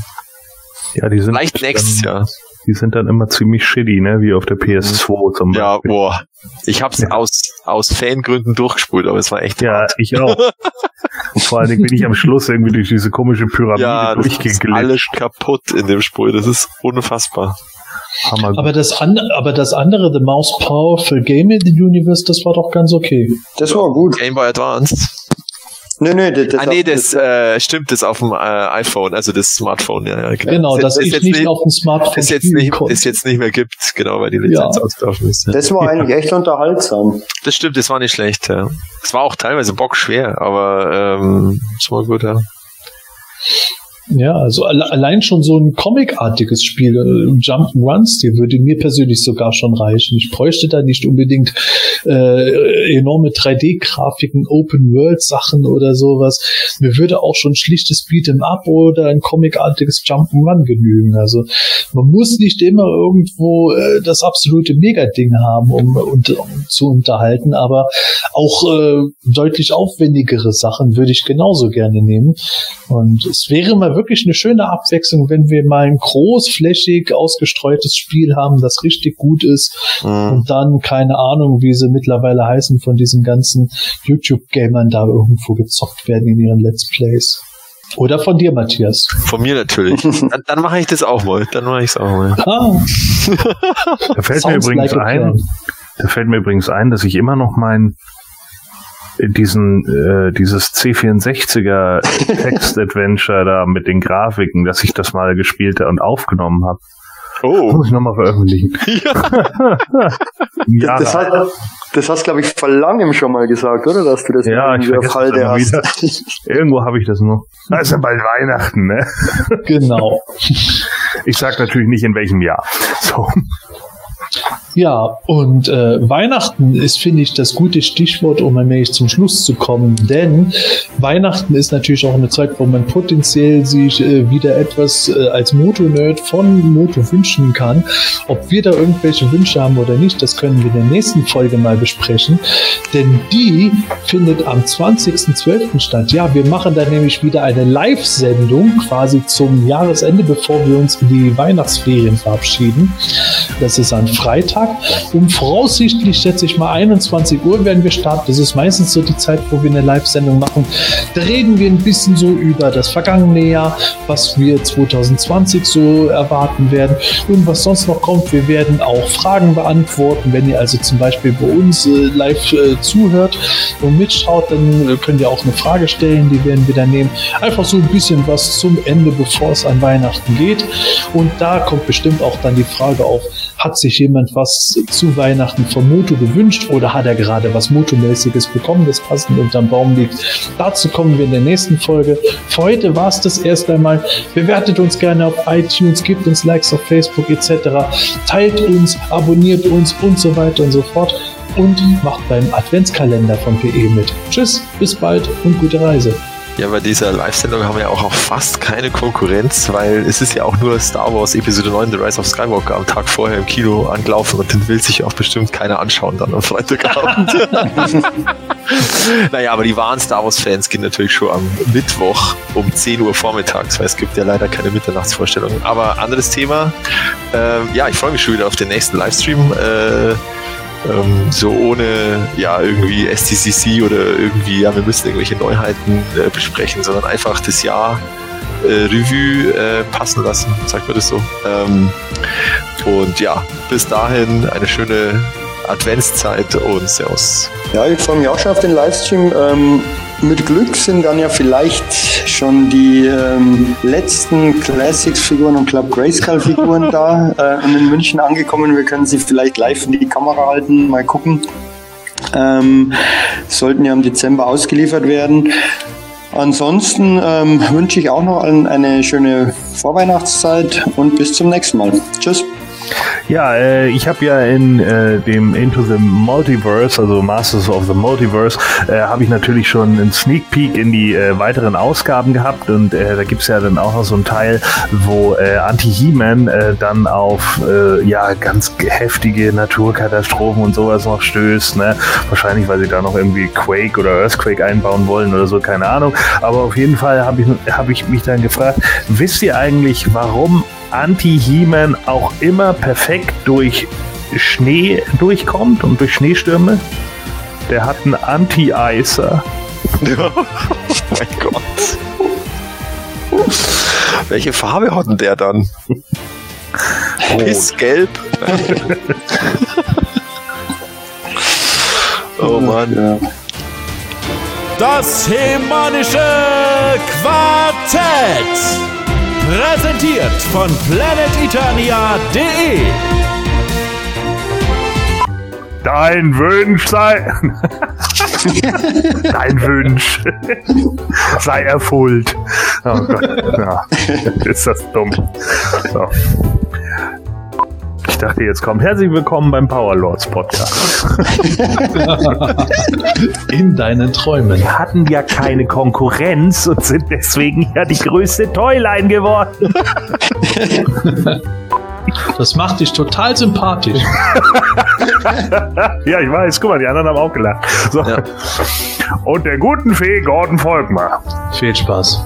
Ja, die sind vielleicht nächstes dann, Jahr. Die sind dann immer ziemlich shitty, ne? Wie auf der PS2 zum Ja, Beispiel. boah. Ich hab's Ja. aus aus Fangründen durchgespult, aber es war echt Ja, hart. ich auch. Vor allen Dingen bin ich am Schluss irgendwie durch diese komische Pyramide Ja, durchgeglitscht. alles kaputt in dem Spiel. Das ist unfassbar. Hammer. Aber das, an, aber das andere, The Mouse Powerful Game in the Universe, das war doch ganz okay. Das war gut. Game Boy Advance. Nö, nö, das, ah nee, das äh, stimmt, das auf dem äh, iPhone, also das Smartphone, ja, ja Genau, dass das ich jetzt nicht auf dem Smartphone das jetzt nicht, das jetzt nicht mehr gibt, genau, weil die Lizenz Ja. ausgelaufen ist. Ja. das war eigentlich echt unterhaltsam. Das stimmt, das war nicht schlecht, ja. Es war auch teilweise bockschwer, aber ähm, es war gut, ja. Ja, also alle, allein schon so ein Comic-artiges Spiel, äh, Jump'n'Runs-Stil, würde mir persönlich sogar schon reichen. Ich bräuchte da nicht unbedingt äh, enorme 3D-Grafiken, Open-World-Sachen oder sowas. Mir würde auch schon schlichtes Beat'em Up oder ein Comic-artiges Jump'n'Run genügen. Also man muss nicht immer irgendwo äh, das absolute Megading haben, um, um, um zu unterhalten, aber auch äh, deutlich aufwendigere Sachen würde ich genauso gerne nehmen. Und es wäre mal wirklich eine schöne Abwechslung, wenn wir mal ein großflächig ausgestreutes Spiel haben, das richtig gut ist Mhm. und dann keine Ahnung, wie sie mittlerweile heißen, von diesen ganzen YouTube-Gamern da irgendwo gezockt werden in ihren Let's Plays. Oder von dir, Matthias. Von mir natürlich. Dann, dann mache ich das auch mal. Dann mache ich es auch mal. Ah, Da fällt mir sounds übrigens like ein, plan. da fällt mir übrigens ein, dass ich immer noch mein diesen äh, dieses C64er Text-Adventure da mit den Grafiken, dass ich das mal gespielt und aufgenommen habe. Oh. Muss ich nochmal veröffentlichen. ja, das, hat, das hast, glaube ich, vor langem schon mal gesagt, oder? Dass du das Ja, ich irgendwie auf Halde hast. irgendwo habe ich das noch. Da ist ja bald Weihnachten, ne? Genau. Ich sag natürlich nicht in welchem Jahr. So. Ja, und äh, Weihnachten ist, finde ich, das gute Stichwort, um allmählich zum Schluss zu kommen. Denn Weihnachten ist natürlich auch eine Zeit, wo man potenziell sich äh, wieder etwas äh, als Moto-Nerd von Moto wünschen kann. Ob wir da irgendwelche Wünsche haben oder nicht, das können wir in der nächsten Folge mal besprechen. Denn die findet am 20.12. statt. Ja, wir machen da nämlich wieder eine Live-Sendung quasi zum Jahresende, bevor wir uns in die Weihnachtsferien verabschieden. Das ist ein Freitag. Um voraussichtlich, schätze ich mal, 21 Uhr werden wir starten. Das ist meistens so die Zeit, wo wir eine Live-Sendung machen. Da reden wir ein bisschen so über das vergangene Jahr, was wir 2020 so erwarten werden und was sonst noch kommt. Wir werden auch Fragen beantworten. Wenn ihr also zum Beispiel bei uns äh, live äh, zuhört und mitschaut, dann äh, könnt ihr auch eine Frage stellen. Die werden wir dann nehmen. Einfach so ein bisschen was zum Ende, bevor es an Weihnachten geht. Und da kommt bestimmt auch dann die Frage auf, hat sich jemand was zu Weihnachten vom Moto gewünscht oder hat er gerade was Motomäßiges bekommen, das passend unterm Baum liegt? Dazu kommen wir in der nächsten Folge. Für heute war es das erst einmal. Bewertet uns gerne auf iTunes, gebt uns Likes auf Facebook etc. Teilt uns, abonniert uns und so weiter und so fort. Und macht beim Adventskalender von PE mit. Tschüss, bis bald und gute Reise. Ja, bei dieser Live-Sendung haben wir ja auch, auch fast keine Konkurrenz, weil es ist ja auch nur Star Wars Episode 9 The Rise of Skywalker am Tag vorher im Kino angelaufen und den will sich auch bestimmt keiner anschauen dann am Freitagabend. naja, aber die wahren Star Wars-Fans gehen natürlich schon am Mittwoch um 10 Uhr vormittags, weil es gibt ja leider keine Mitternachtsvorstellung. Aber anderes Thema. Ähm, ja, ich freue mich schon wieder auf den nächsten Livestream. Äh, ähm, so ohne ja irgendwie STCC oder irgendwie, ja, wir müssen irgendwelche Neuheiten äh, besprechen, sondern einfach das Jahr äh, Revue äh, passen lassen, sagt man das so. Ähm, und ja, bis dahin eine schöne Adventszeit und Servus. Ja, ich freue mich auch schon auf den Livestream. Ähm, mit Glück sind dann ja vielleicht schon die ähm, letzten Classics-Figuren und Club Grayskull-Figuren da äh, und in München angekommen. Wir können sie vielleicht live in die Kamera halten, mal gucken. Ähm, sollten ja im Dezember ausgeliefert werden. Ansonsten ähm, wünsche ich auch noch allen eine schöne Vorweihnachtszeit und bis zum nächsten Mal. Tschüss. Ja, äh, ich habe ja in äh, dem Into the Multiverse, also Masters of the Multiverse, äh, habe ich natürlich schon einen Sneak Peek in die äh, weiteren Ausgaben gehabt und äh, da gibt's ja dann auch noch so einen Teil, wo äh, Anti-He-Man dann auf ja ganz heftige Naturkatastrophen und sowas noch stößt. Ne? Wahrscheinlich, weil sie da noch irgendwie Quake oder Earthquake einbauen wollen oder so, keine Ahnung. Aber auf jeden Fall habe ich, hab ich mich dann gefragt, wisst ihr eigentlich, warum Anti-He-Man auch immer perfekt durch Schnee durchkommt und durch Schneestürme. Der hat einen Anti-Eiser. oh mein Gott. Welche Farbe hat denn der dann? Pissgelb. oh Mann. Das hemanische Quartett. Präsentiert von planeteternia.de. Dein Wunsch sei. Dein Wunsch sei erfüllt. Oh Gott. Ja, ist das dumm. So. Ich dachte, jetzt kommt herzlich willkommen beim Powerlords Podcast. In deinen Träumen. Wir hatten ja keine Konkurrenz und sind deswegen ja die größte Toyline geworden. Das macht dich total sympathisch. ja, ich weiß. Guck mal, die anderen haben auch gelacht. So. Ja. Und der guten Fee Gordon Volkmar. Viel Spaß.